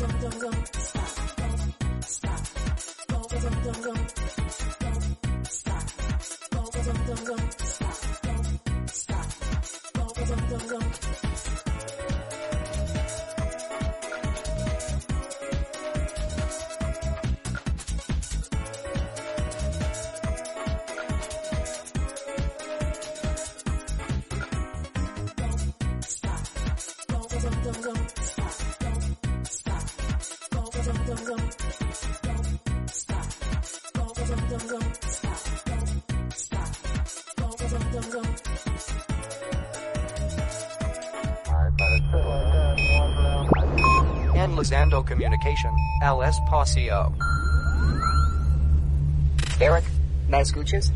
Stop. Stop. Stop. Communication, LS Pasio. Eric, ¿me escuchas?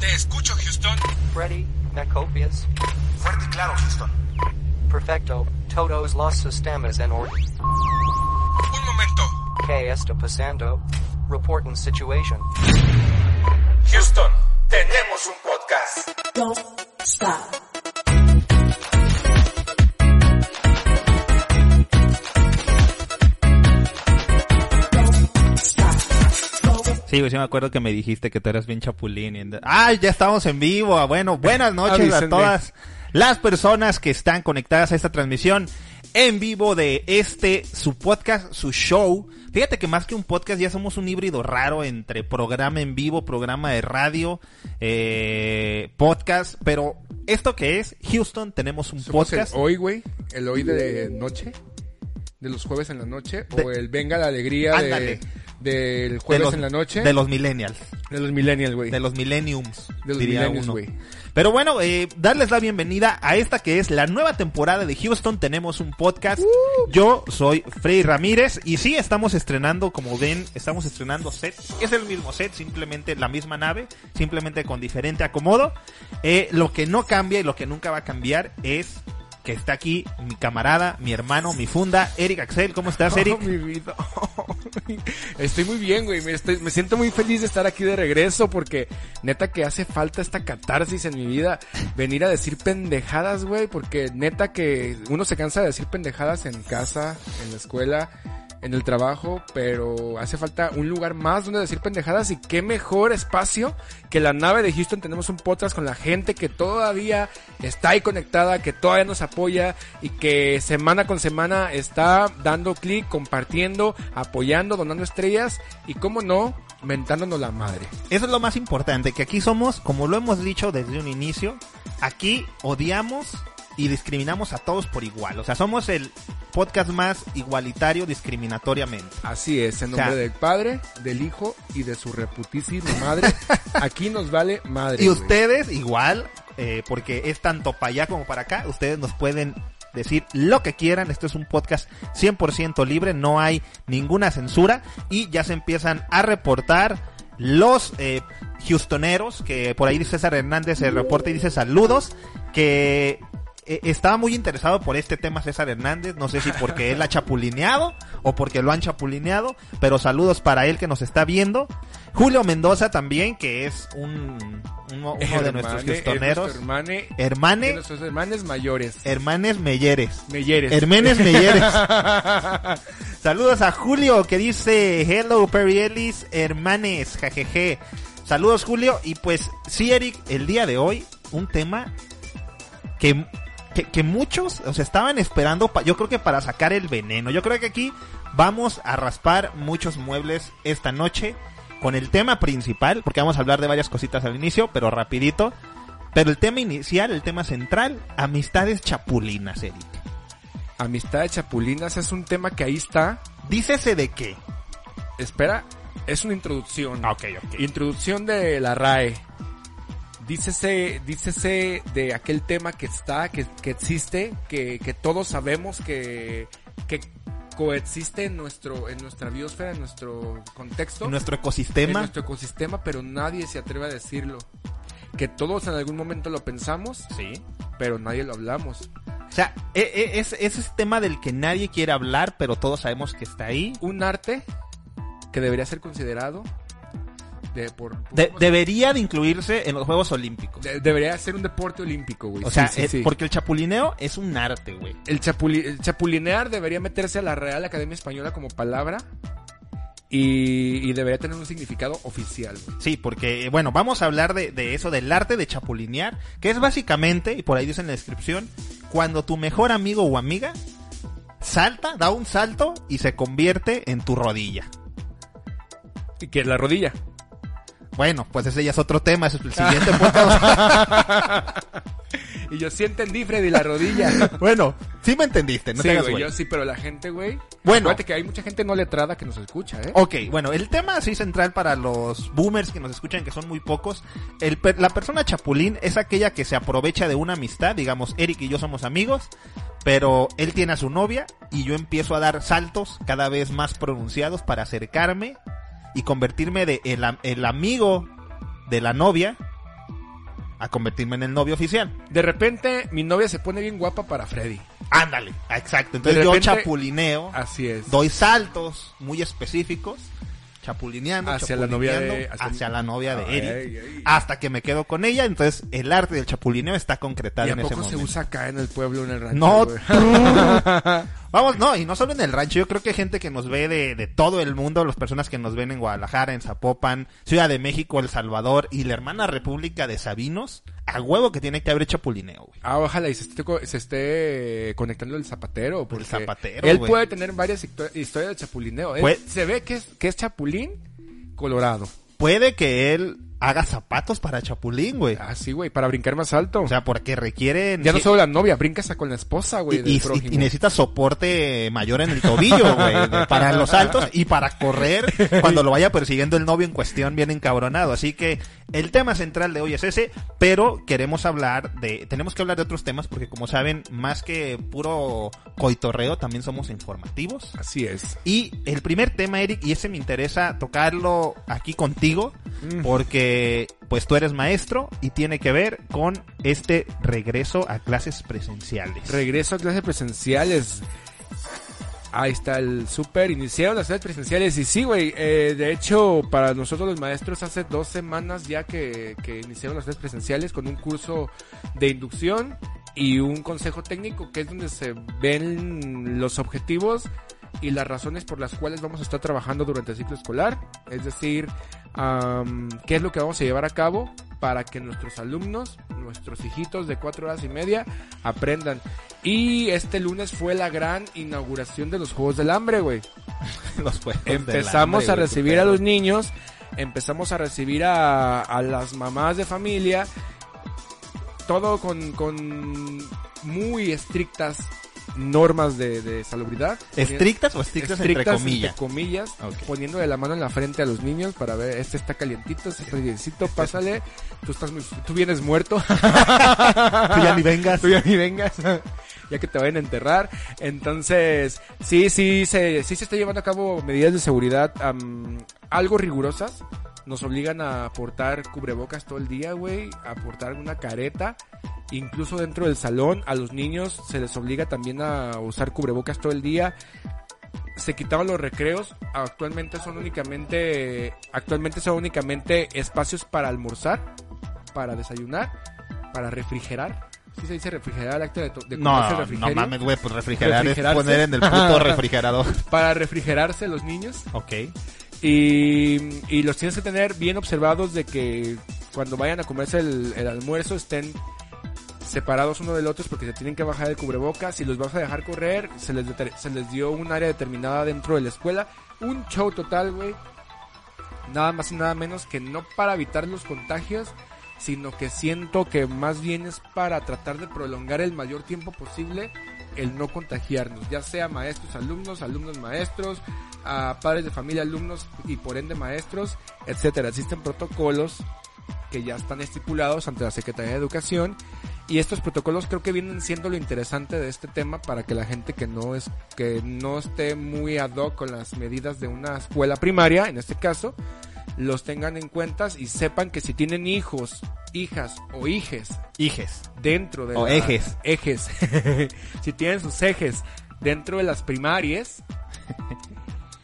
Te escucho, Houston. Freddy, ¿me copias? Fuerte y claro, Houston. Perfecto, todos los sistemas en orden. Un momento. ¿Qué está pasando? Reporting situation. Houston, tenemos un podcast. Güey, sí me acuerdo que me dijiste que tú eras bien chapulín. y anda- ¡Ay, ya estamos en vivo! Bueno, buenas noches a todas las personas que están conectadas a esta transmisión en vivo de este, su podcast, su show. Fíjate que más que un podcast ya somos un híbrido raro entre programa en vivo, programa de radio, eh, podcast. Pero, ¿esto que es? Houston, tenemos un Somos podcast. el hoy, güey. El hoy de noche. De los jueves en la noche. De- o el venga la alegría Ándale. de, del de jueves los- en la noche. De los millennials. de los millennials, güey. De los millenniums. De los diría millennials, güey. Pero bueno, eh, darles la bienvenida a esta que es la nueva temporada de Houston. Tenemos un podcast. Yo soy Frey Ramírez y sí, estamos estrenando, como ven, estamos estrenando set. Es el mismo set, simplemente la misma nave, simplemente con diferente acomodo. Eh, lo que no cambia y lo que nunca va a cambiar es que está aquí mi camarada, mi hermano, mi funda, Eric Axel. ¿Cómo estás, Eric? Oh, mi vida. Estoy muy bien, güey. Me, estoy- me siento muy feliz de estar aquí de regreso porque neta que hace falta esta catarsis en mi vida. Venir a decir pendejadas, güey. Porque neta que uno se cansa de decir pendejadas en casa, en la escuela, en el trabajo. Pero hace falta un lugar más donde decir pendejadas. Y qué mejor espacio que la nave de Houston. Tenemos un podcast con la gente que todavía está ahí conectada, que todavía nos apoya y que semana con semana está dando clic, compartiendo, apoyando, donando estrellas y, como no, mentándonos la madre. Eso es lo más importante, que aquí somos, como lo hemos dicho desde un inicio, aquí odiamos y discriminamos a todos por igual. O sea, somos el podcast más igualitario discriminatoriamente. Así es, en O sea, nombre del Padre, del Hijo y de su reputísima madre. aquí nos vale madre. Y güey. ustedes igual, eh, porque es tanto para allá como para acá, ustedes nos pueden decir lo que quieran. Esto es un podcast 100% libre, no hay ninguna censura y ya se empiezan a reportar los eh, Houstoneros, que por ahí dice César Hernández se reporta y dice saludos, que eh, estaba muy interesado por este tema César Hernández, no sé si porque él ha chapulineado o porque lo han chapulineado, pero saludos para él que nos está viendo. Julio Mendoza también, que es un, uno, uno de nuestros Hermane, es Houstoneros. nuestro hermane, de Hermane, nuestros hermanes mayores. hermanes Melleres. Melleres. Hermenes Melleres. Saludos a Julio que dice Hello Perry Ellis, hermanes, jajeje. Saludos Julio y pues sí Eric, el día de hoy un tema que, que, que muchos, o sea, estaban esperando, pa- yo creo que para sacar el veneno. Yo creo que aquí vamos a raspar muchos muebles esta noche con el tema principal, porque vamos a hablar de varias cositas al inicio, pero rapidito. Pero el tema inicial, el tema central, amistades chapulinas, Eric. Amistad de chapulinas es un tema que ahí está. Dícese de qué. Espera, es una introducción. Ok, ok. Introducción de la RAE. Dícese, dícese de aquel tema que está, que, que existe, que, que todos sabemos que, que coexiste en nuestro, en nuestra biosfera, en nuestro contexto, En nuestro en ecosistema. nuestro ecosistema, pero nadie se atreve a decirlo. Que todos en algún momento lo pensamos, Sí. pero nadie lo hablamos. O sea, e- e- es, es ese tema del que nadie quiere hablar, pero todos sabemos que está ahí. Un arte que debería ser considerado De, por, De- debería de incluirse en los Juegos Olímpicos. de- debería ser un deporte olímpico, güey. o sea, sí, eh, sí. porque el chapulineo es un arte, güey. El, chapuli- el chapulinear debería meterse a la Real Academia Española como palabra y, y debería tener un significado oficial. güey. Sí, porque, bueno, vamos a hablar de, de eso, del arte de chapulinear, que es básicamente, y por ahí dice en la descripción, cuando tu mejor amigo o amiga salta, da un salto y se convierte en tu rodilla. Y que es la rodilla. Bueno, pues ese ya es otro tema, ese es el siguiente podcast. Y yo sí entendí, Freddy, la rodilla. bueno, sí me entendiste, no sí, te hagas güey, güey. yo sí, pero la gente, güey. Bueno. Acuérdate que hay mucha gente no letrada que nos escucha, ¿eh? Ok, bueno, el tema así central para los boomers que nos escuchan, que son muy pocos, el la persona chapulín es aquella que se aprovecha de una amistad, digamos, Eric y yo somos amigos, pero él tiene a su novia y yo empiezo a dar saltos cada vez más pronunciados para acercarme y convertirme de el, el amigo de la novia a convertirme en el novio oficial. De repente, mi novia se pone bien guapa para Freddy. Ándale, exacto. Entonces yo chapulineo, Así es. doy saltos muy específicos, chapulineando, Hacia la novia de- hacia- hacia, la novia de Ay, Eric, ay. hasta que me quedo con ella. Entonces el arte del chapulineo está concretado ¿Y a en ese poco se momento. usa acá en el pueblo, en el rancho? No? Vamos, no, y no solo en el rancho, yo creo que hay gente que nos ve de, de todo el mundo, las personas que nos ven en Guadalajara, en Zapopan, Ciudad de México, El Salvador y la hermana República de Sabinos, a huevo que tiene que haber chapulineo, güey. Ah, ojalá y se esté, co- se esté conectando el zapatero. Porque zapatero, Él güey. puede tener varias histo- historias de chapulineo. Él se ve que es, que es chapulín colorado. Puede que él haga zapatos para chapulín, güey. Ah, sí, güey, para brincar más alto. O sea, porque requieren... ya no solo la novia, brinca hasta con la esposa, güey, y, del y- y necesita soporte mayor en el tobillo, güey, para los saltos y para correr cuando lo vaya persiguiendo el novio en cuestión bien encabronado. Así que el tema central de hoy es ese, pero queremos hablar de, tenemos que hablar de otros temas porque como saben, más que puro coitorreo, también somos informativos. Así es. Y el primer tema, Eric, y ese me interesa tocarlo aquí contigo, Mm. porque pues tú eres maestro y tiene que ver con este regreso a clases presenciales. Regreso a clases presenciales. Ahí está el super. Iniciaron las clases presenciales. Y sí, güey. eh, de hecho, para nosotros los maestros, hace dos semanas ya que, que iniciaron las clases presenciales con un curso de inducción y un consejo técnico, que es donde se ven los objetivos y las razones por las cuales vamos a estar trabajando durante el ciclo escolar. Es decir, qué es lo que vamos a llevar a cabo para que nuestros alumnos, nuestros hijitos de cuatro horas y media, aprendan. Y este lunes fue la gran inauguración de los Juegos del Hambre, güey. Los juegos del Empezamos hambre, a recibir a los niños, empezamos a recibir a, a las mamás de familia, todo con, con muy estrictas normas de, de salubridad. ¿Estrictas o estrictas, entre comillas? comillas, Ok. poniéndole la mano en la frente a los niños para ver, este está calientito, este está calientito, pásale, tú estás muy, tú vienes muerto. Tú ya ni vengas. Tú ya ni vengas, ya que te vayan a enterrar. Entonces, sí, sí, se, sí se está llevando a cabo medidas de seguridad am, algo rigurosas. Nos obligan a portar cubrebocas todo el día, güey, a portar una careta. Incluso dentro del salón, a los niños se les obliga también a usar cubrebocas todo el día. Se quitaban los recreos, actualmente son únicamente, actualmente son únicamente espacios para almorzar, para desayunar, para refrigerar. ¿Sí se dice refrigerar acto de, de No, no mames, güey, pues refrigerar es poner en el puto refrigerador. Para refrigerarse los niños. ok. Y, y los tienes que tener bien observados de que cuando vayan a comerse el, el almuerzo estén separados uno del otro porque se tienen que bajar el cubrebocas. Si los vas a dejar correr, se les, se les dio un área determinada dentro de la escuela. Un show total, güey. Nada más y nada menos que no para evitar los contagios, sino que siento que más bien es para tratar de prolongar el mayor tiempo posible el no contagiarnos, ya sea maestros, alumnos, alumnos, maestros, a padres de familia, alumnos y por ende maestros, etcétera. Existen protocolos que ya están estipulados ante la Secretaría de Educación y estos protocolos creo que vienen siendo lo interesante de este tema para que la gente que no es que no esté muy ad hoc con las medidas de una escuela primaria, en este caso, los tengan en cuenta y sepan que si tienen hijos, hijas o hijes Hijes. dentro de O la- ejes. ejes si tienen sus ejes dentro de las primarias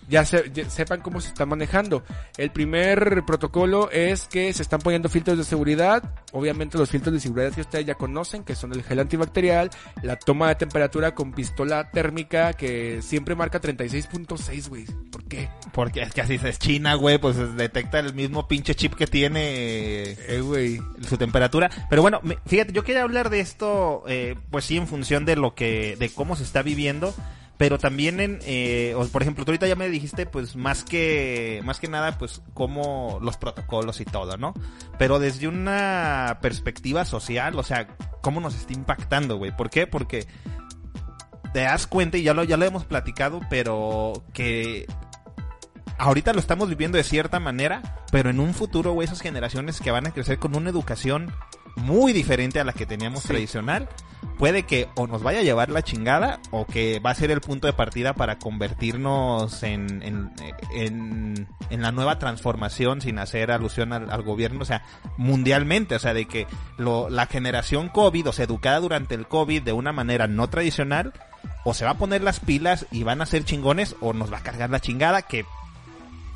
ya, se- ya sepan cómo se está manejando. El primer protocolo es que se están poniendo filtros de seguridad. Obviamente los filtros de seguridad que ustedes ya conocen, que son el gel antibacterial, la toma de temperatura con pistola térmica que siempre marca 36.6, güey. ¿Por qué? Porque es que así es China, güey, pues detecta el mismo pinche chip que tiene Eh, güey. su temperatura. Pero bueno, fíjate, yo quería hablar de esto, eh, pues sí, en función de lo que, de cómo se está viviendo, pero también en, eh, por ejemplo, tú ahorita ya me dijiste, pues más que, más que nada, pues cómo los protocolos y todo, ¿no? Pero desde una perspectiva social, o sea, cómo nos está impactando, güey. ¿Por qué? Porque te das cuenta, y ya lo, ya lo hemos platicado, pero que ahorita lo estamos viviendo de cierta manera, pero en un futuro, güey, esas generaciones que van a crecer con una educación muy diferente a la que teníamos Sí. tradicional, puede que o nos vaya a llevar la chingada o que va a ser el punto de partida para convertirnos en, en, en, en la nueva transformación sin hacer alusión al, al gobierno, o sea, mundialmente, o sea, de que lo, la generación COVID, o sea, educada durante el COVID de una manera no tradicional, o se va a poner las pilas y van a ser chingones o nos va a cargar la chingada que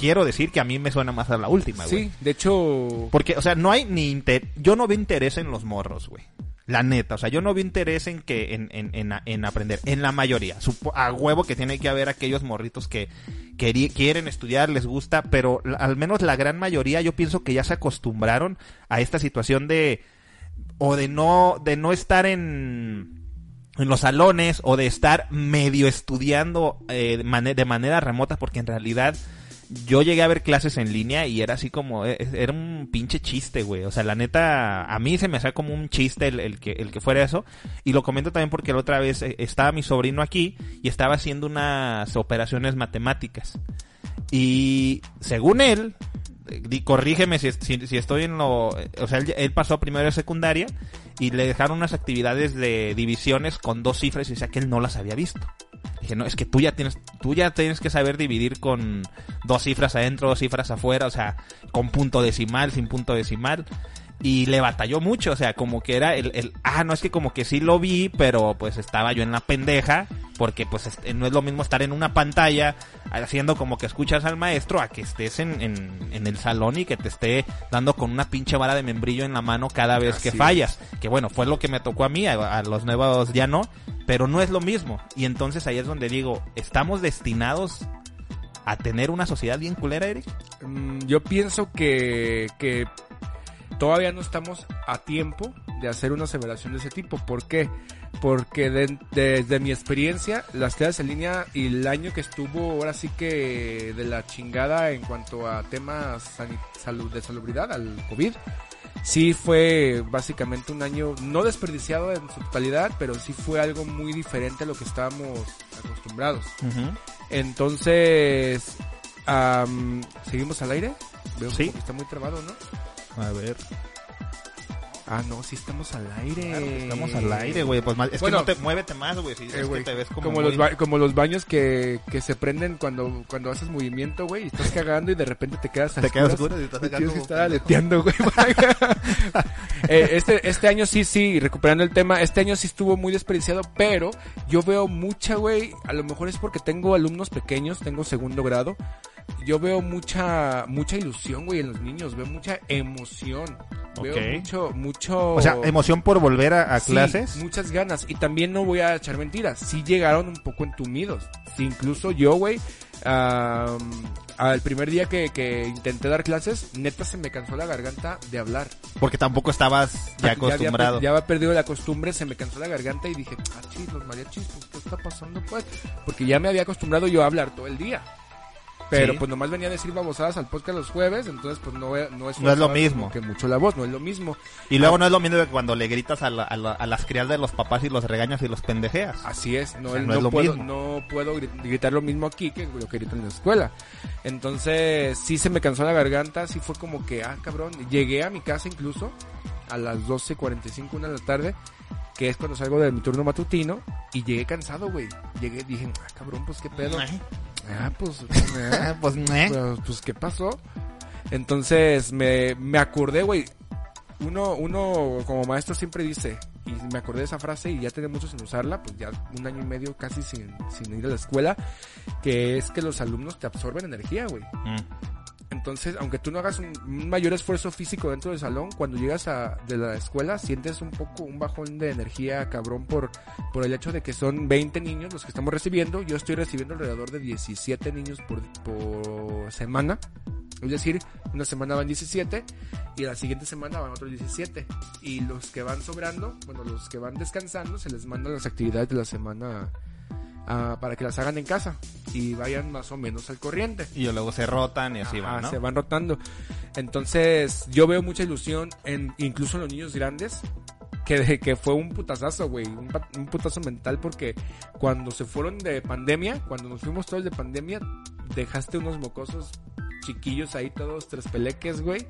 quiero decir que a mí me suena más a la última, güey. Sí, de hecho... Porque, o sea, no hay ni inter... Yo no veo interés en los morros, güey. La neta, o sea, yo no veo interés en que en, en, en, en aprender, en la mayoría. Supo- a huevo que tiene que haber aquellos morritos que quieren estudiar, les gusta, pero al menos la gran mayoría yo pienso que ya se acostumbraron a esta situación de o de no de no estar en en los salones o de estar medio estudiando eh, de manera remota porque en realidad yo llegué a ver clases en línea y era así como, eh, era un pinche chiste, güey. O sea, la neta, a mí se me hacía como un chiste el, el que, el que fuera eso. Y lo comento también porque la otra vez eh, estaba mi sobrino aquí y estaba haciendo unas operaciones matemáticas. Y según él, corrígeme si, estoy en lo... O sea, él, él pasó primero de secundaria y le dejaron unas actividades de divisiones con dos cifras y decía que él no las había visto. Dije, no, es que tú ya tienes, tú ya tienes que saber dividir con dos cifras adentro, dos cifras afuera, o sea, con punto decimal, sin punto decimal. Y le batalló mucho, o sea, como que era el, el, ah, no es que como que sí lo vi, pero pues estaba yo en la pendeja, porque pues no es lo mismo estar en una pantalla haciendo como que escuchas al maestro a que estés en, en, en el salón y que te esté dando con una pinche vara de membrillo en la mano cada vez Así que es. fallas. Que bueno, fue lo que me tocó a mí, a, a los nuevos ya no, pero no es lo mismo. Y entonces ahí es donde digo, ¿estamos destinados a tener una sociedad bien culera, Eric? Mm, Yo pienso que, que todavía no estamos a tiempo de hacer una aseveración de ese tipo. ¿Por qué? Porque de- desde mi experiencia, las clases en línea y el año que estuvo ahora sí que de la chingada en cuanto a temas salud, de salubridad al COVID, sí fue básicamente un año no desperdiciado en su totalidad, pero sí fue algo muy diferente a lo que estábamos acostumbrados. Entonces, am, ¿seguimos al aire? Veo Sí. que está muy trabado, ¿no? A ver. Ah, no, sí estamos al aire. Claro estamos al aire, güey. Pues más, es Bueno. que no te muévete más, güey. Si Eh, te ves como, como, muy- los ba- como los baños que, que se prenden cuando, cuando haces movimiento, güey, y estás cagando y de repente te quedas Te quedas oscuro y estás acá tienes que estar aleteando, güey. Eh, este, este año sí, sí, recuperando el tema, este año sí estuvo muy desperdiciado, pero yo veo mucha, güey, a lo mejor es porque tengo alumnos pequeños, tengo segundo grado, yo veo mucha, mucha ilusión, güey, en los niños, veo mucha emoción, veo Ok. mucho, mucho... O sea, emoción por volver a, a Sí, clases. muchas ganas. Y también no voy a echar mentiras. Sí llegaron un poco entumidos. Sí, incluso yo, güey, am, al primer día que, que intenté dar clases, neta se me cansó la garganta de hablar. Porque tampoco estabas ya acostumbrado. Ya había, perdido la costumbre, se me cansó la garganta y dije, ah, chis, los mariachis, pues, ¿qué está pasando, pues? Porque ya me había acostumbrado yo a hablar todo el día. Pero Sí. pues nomás venía a decir babosadas al podcast los jueves, entonces pues no, no es No es lo mismo. Que mucho la voz, no es lo mismo. Y luego no es lo mismo que cuando le gritas a, la- a la- a las criadas de los papás y los regañas y los pendejeas. Así es, no, O sea, no no es lo puedo, mismo. no puedo gri- gritar lo mismo aquí que lo que grito en la escuela. Entonces, sí se me cansó la garganta, sí fue como que, ah, cabrón, llegué a mi casa incluso a las 12.45, una de la tarde, que es cuando salgo de mi turno matutino, y llegué cansado, güey. Llegué, dije, ah, cabrón, pues qué pedo. Ah, pues, ah, pues, ¿eh? pues, pues, ¿qué pasó? Entonces, me, me acordé, güey. Uno, uno como maestro siempre dice, y me acordé de esa frase y ya tenía mucho sin usarla, pues ya un año y medio casi sin, sin ir a la escuela, que es que los alumnos te absorben energía, güey. Mm. Entonces, aunque tú no hagas un, mayor esfuerzo físico dentro del salón, cuando llegas a, de la escuela sientes un poco un bajón de energía cabrón por, por el hecho de que son 20 niños los que estamos recibiendo. Yo estoy recibiendo alrededor de 17 niños por, por semana. Es decir, una semana van 17 y la siguiente semana van otros 17. Y los que van sobrando, bueno, los que van descansando, se les mandan las actividades de la semana para que las hagan en casa y vayan más o menos al corriente. Y luego se rotan y así Ajá, van, ¿no? se van rotando. Entonces, yo veo mucha ilusión en incluso en los niños grandes. Que, que fue un putazazo, güey. Un, un putazo mental porque cuando se fueron de pandemia, cuando nos fuimos todos de pandemia, dejaste unos mocosos chiquillos ahí, todos tres peleques, güey.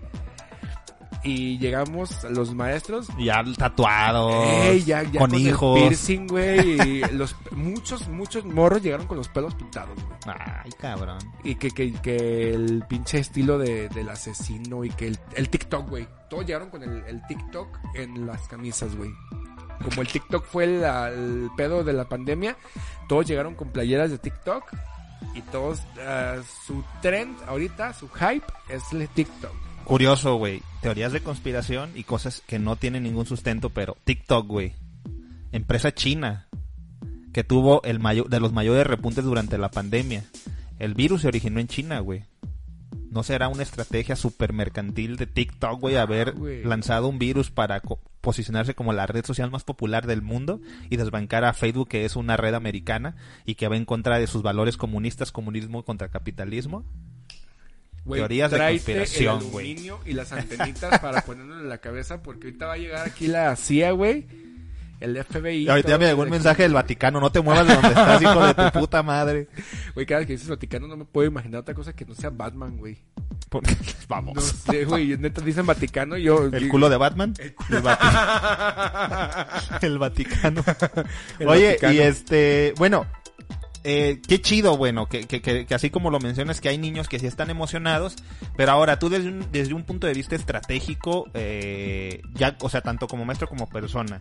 Y llegamos los maestros Ya tatuados, Ey, ya, ya con el hijos. piercing, güey. y los, muchos, muchos morros llegaron con los pelos pintados, güey. Ay, cabrón. Y que, que, que el pinche estilo de, del asesino y que el, el TikTok, güey. Todos llegaron con el, el TikTok en las camisas, güey. Como el TikTok fue el, el pedo de la pandemia, todos llegaron con playeras de TikTok. Y todos, ah, su trend ahorita, su hype es el TikTok. Curioso, güey. Teorías de conspiración y cosas que no tienen ningún sustento, pero TikTok, güey. Empresa china que tuvo el mayor de los mayores repuntes durante la pandemia. El virus se originó en China, güey. ¿No será una estrategia super mercantil de TikTok, güey, haber güey. lanzado un virus para co- posicionarse como la red social más popular del mundo y desbancar a Facebook, que es una red americana y que va en contra de sus valores comunistas, comunismo contra capitalismo? Güey, Teorías de conspiración, güey. y las antenitas para ponerlo en la cabeza porque ahorita va a llegar aquí la CIA, güey. El FBI. Ahorita me llegó un mensaje del Vaticano, no te muevas de donde estás, hijo de tu puta madre. Güey, cada vez que dices Vaticano no me puedo imaginar otra cosa que no sea Batman, güey. Vamos. No sé, güey. Neta dicen Vaticano y yo. ¿El culo de Batman? El, el Vaticano. El Oye, Vaticano. y este, bueno, eh, qué chido, bueno, que, que, que, que así como lo mencionas, que hay niños que sí están emocionados, pero ahora tú desde un, desde un punto de vista estratégico, eh, ya, o sea, tanto como maestro como persona,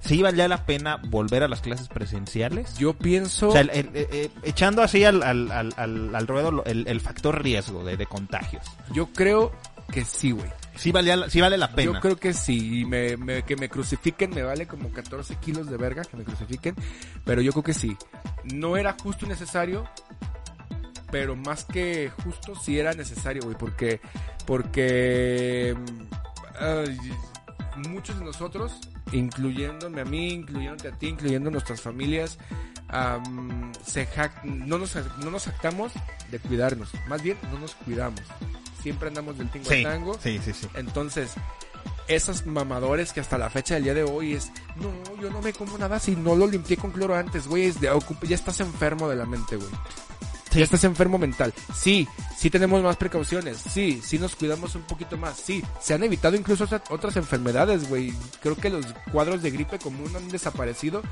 ¿sí valía la pena volver a las clases presenciales? Yo pienso. O sea, el- el- eh, eh, echando así al, al, al, al, al ruedo el factor riesgo de, de contagios. Yo creo que sí, güey. Sí, valía, sí vale la pena. Yo creo que sí. Me, me- que me crucifiquen me vale como 14 kilos de verga que me crucifiquen. Pero yo creo que sí. No era justo y necesario. Pero más que justo, sí era necesario, güey. Porque. Porque. mm, muchos de nosotros, incluyéndome a mí, incluyéndote a ti, incluyendo nuestras familias, am, se no, nos, no nos jactamos de cuidarnos. Más bien, no nos cuidamos. Siempre andamos del tingo Sí, al tango. sí, sí, sí. Entonces, esos mamadores que hasta la fecha del día de hoy es, no, yo no me como nada si no lo limpié con cloro antes, güey, es de, ya estás enfermo de la mente, güey. Ya estás enfermo mental. Sí, sí tenemos más precauciones. Sí, sí nos cuidamos un poquito más. Sí, se han evitado incluso otra- otras enfermedades, güey. Creo que los cuadros de gripe común han desaparecido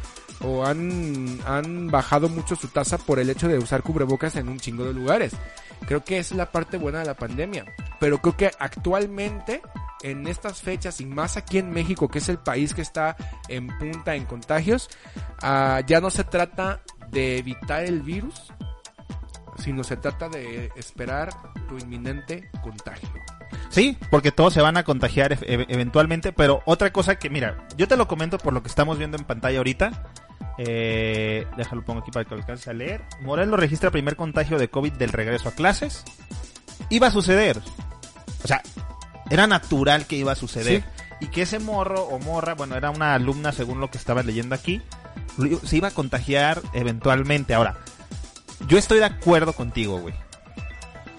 o han, han bajado mucho su tasa por el hecho de usar cubrebocas en un chingo de lugares. Creo que es la parte buena de la pandemia. Pero creo que actualmente, en estas fechas y más aquí en México, que es el país que está en punta en contagios, ah, ya no se trata de evitar el virus, sino se trata de esperar tu inminente contagio. Sí, porque todos se van a contagiar e- e- eventualmente, pero otra cosa que, mira, yo te lo comento por lo que estamos viendo en pantalla ahorita. Eh, déjalo pongo aquí para que lo alcances a leer. Morelos registra primer contagio de COVID del regreso a clases. Iba a suceder. O sea, era natural que iba a suceder. Y que ese morro o morra, bueno, era una alumna según lo que estaba leyendo aquí, se iba a contagiar eventualmente. Ahora, yo estoy de acuerdo contigo, güey.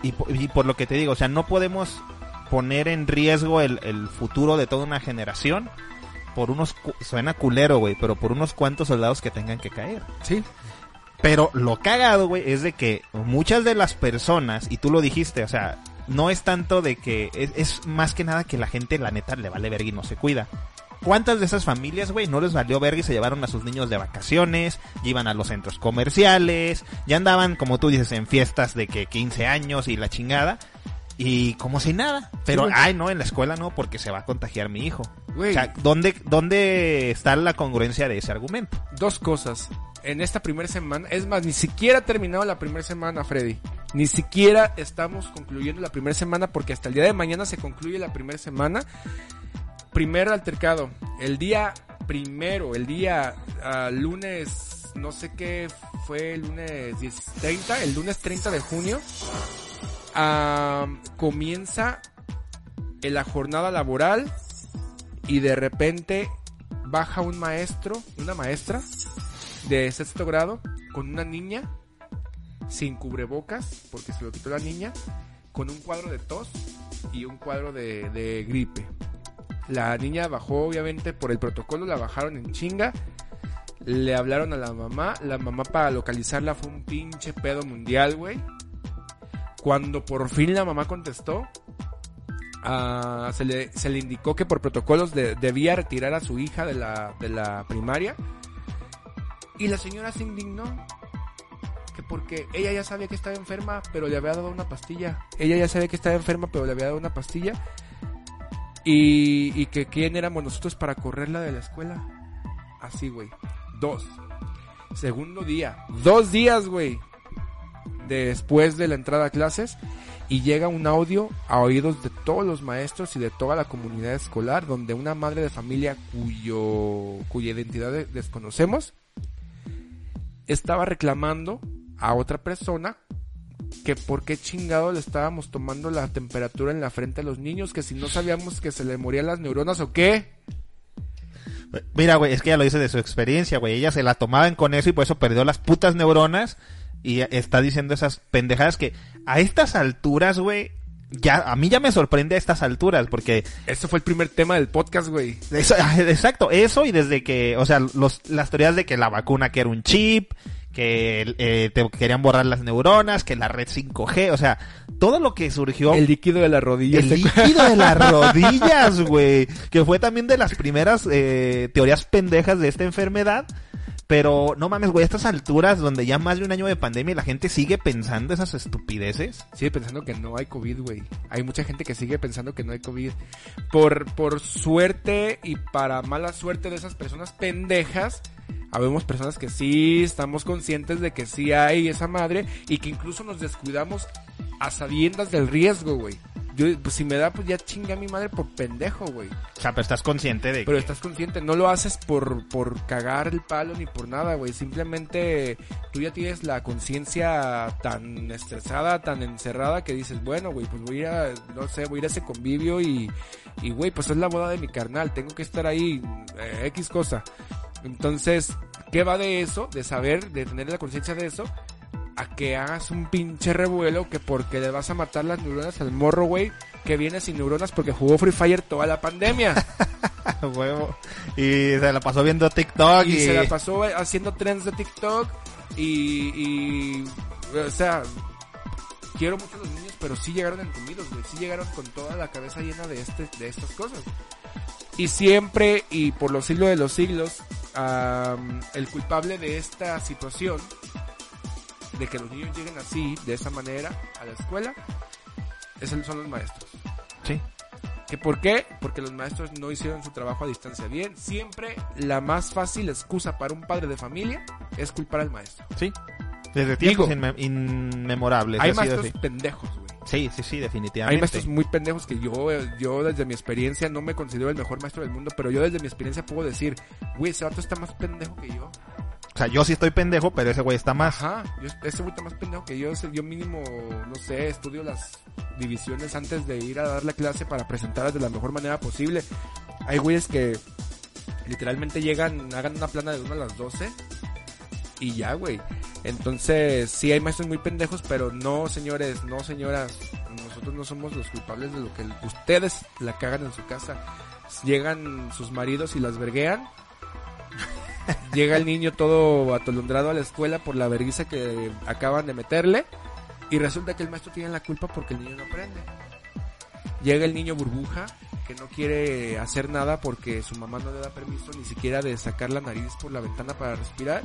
Y, po- y por lo que te digo, o sea, no podemos poner en riesgo el, el futuro de toda una generación por unos, cu- suena culero, güey, pero por unos cuantos soldados que tengan que caer. Sí. Pero lo cagado, güey, es de que muchas de las personas, y tú lo dijiste, o sea, no es tanto de que, es, es más que nada que la gente, la neta, le vale verga y no se cuida. ¿Cuántas de esas familias, güey, no les valió verga y se llevaron a sus niños de vacaciones, ya iban a los centros comerciales, ya andaban, como tú dices, en fiestas de que 15 años y la chingada, y como si nada. Pero, ay, no, en la escuela no, porque se va a contagiar mi hijo. Güey, O sea, ¿dónde, ¿dónde está la congruencia de ese argumento? dos cosas. En esta primera semana, es más, ni siquiera ha terminado la primera semana, Freddy. Ni siquiera estamos concluyendo la primera semana porque hasta el día de mañana se concluye la primera semana. Primer altercado, el día primero, el día ah, lunes, no sé qué fue el lunes 10, 30, el lunes 30 de junio, comienza en la jornada laboral y de repente baja un maestro, una maestra de sexto grado con una niña sin cubrebocas porque se lo quitó la niña con un cuadro de tos y un cuadro de, de gripe. La niña bajó obviamente por el protocolo, la bajaron en chinga. Le hablaron a la mamá, la mamá para localizarla fue un pinche pedo mundial, güey. Cuando por fin la mamá contestó, ah, se, le, se le indicó que por protocolos de- debía retirar a su hija de la, de la primaria. Y la señora se indignó. Que porque ella ya sabía que estaba enferma, pero le había dado una pastilla. Ella ya sabía que estaba enferma, pero le había dado una pastilla. Y, y que quién éramos nosotros para correrla de la escuela. Así, güey. Dos. Segundo día. Dos días, güey. Después de la entrada a clases. Y llega un audio a oídos de todos los maestros y de toda la comunidad escolar. Donde una madre de familia cuyo, cuya identidad de- desconocemos. Estaba reclamando a otra persona que por qué chingado le estábamos tomando la temperatura en la frente a los niños, que si no sabíamos que se le morían las neuronas o qué. Mira, güey, es que ella lo dice de su experiencia, güey. Ella se la tomaban con eso y por eso perdió las putas neuronas. Y está diciendo esas pendejadas que a estas alturas, güey, ya, a mí ya me sorprende a estas alturas, porque Eso fue el primer tema del podcast, güey. Eso, exacto, eso y desde que, o sea, los, las teorías de que la vacuna que era un chip, que eh, te querían borrar las neuronas, que la red 5G, o sea, todo lo que surgió, El el, líquido de la rodilla. se- líquido de las rodillas, güey, que fue también de las primeras eh, teorías pendejas de esta enfermedad. Pero no mames, güey, a estas alturas donde ya más de un año de pandemia y la gente sigue pensando esas estupideces. Sigue pensando que no hay COVID, güey. Hay mucha gente que sigue pensando que no hay COVID. Por, por suerte y para mala suerte de esas personas pendejas, habemos personas que sí estamos conscientes de que sí hay esa madre y que incluso nos descuidamos a sabiendas del riesgo, güey. Yo, pues si me da, pues ya chinga a mi madre por pendejo, güey. O sea, pero estás consciente de Pero que... estás consciente, no lo haces por, por cagar el palo ni por nada, güey. Simplemente tú ya tienes la conciencia tan estresada, tan encerrada que dices, bueno, güey, pues voy a ir a, no sé, voy a ir a ese convivio y, y güey, pues es la boda de mi carnal, tengo que estar ahí, eh, X cosa. Entonces, ¿qué va de eso? De saber, de tener la conciencia de eso, a que hagas un pinche revuelo que porque le vas a matar las neuronas al morro, güey, que viene sin neuronas porque jugó Free Fire toda la pandemia. Huevo. Y se la pasó viendo TikTok y... y se la pasó haciendo trends de TikTok y, y o sea, quiero mucho a los niños, pero sí llegaron entumidos, güey, sí llegaron con toda la cabeza llena de este de estas cosas. Y siempre y por los siglos de los siglos, am, el culpable de esta situación de que los niños lleguen así, de esa manera, a la escuela, es el, son los maestros. Sí. ¿Que ¿Por qué? Porque los maestros no hicieron su trabajo a distancia bien. Siempre la más fácil excusa para un padre de familia es culpar al maestro. Sí. Desde tiempos Digo, inme- inmemorables. Hay maestros así. pendejos, güey. Sí, sí, sí, definitivamente. Hay maestros muy pendejos que yo, yo desde mi experiencia no me considero el mejor maestro del mundo, pero yo desde mi experiencia puedo decir, güey, ese vato está más pendejo que yo. O sea, yo sí estoy pendejo, pero ese güey está más. Ajá, yo, ese güey está más pendejo que yo. Yo mínimo, no sé, estudio las divisiones antes de ir a dar la clase para presentarlas de la mejor manera posible. Hay güeyes que literalmente llegan, hagan una plana de 1 a las 12 y ya, güey. Entonces, sí hay maestros muy pendejos, pero no, señores, no, señoras. Nosotros no somos los culpables de lo que ustedes la cagan en su casa. Llegan sus maridos y las verguean. Llega el niño todo atolondrado a la escuela por la vergüenza que acaban de meterle. Y resulta que el maestro tiene la culpa porque el niño no aprende. Llega el niño burbuja que no quiere hacer nada porque su mamá no le da permiso ni siquiera de sacar la nariz por la ventana para respirar.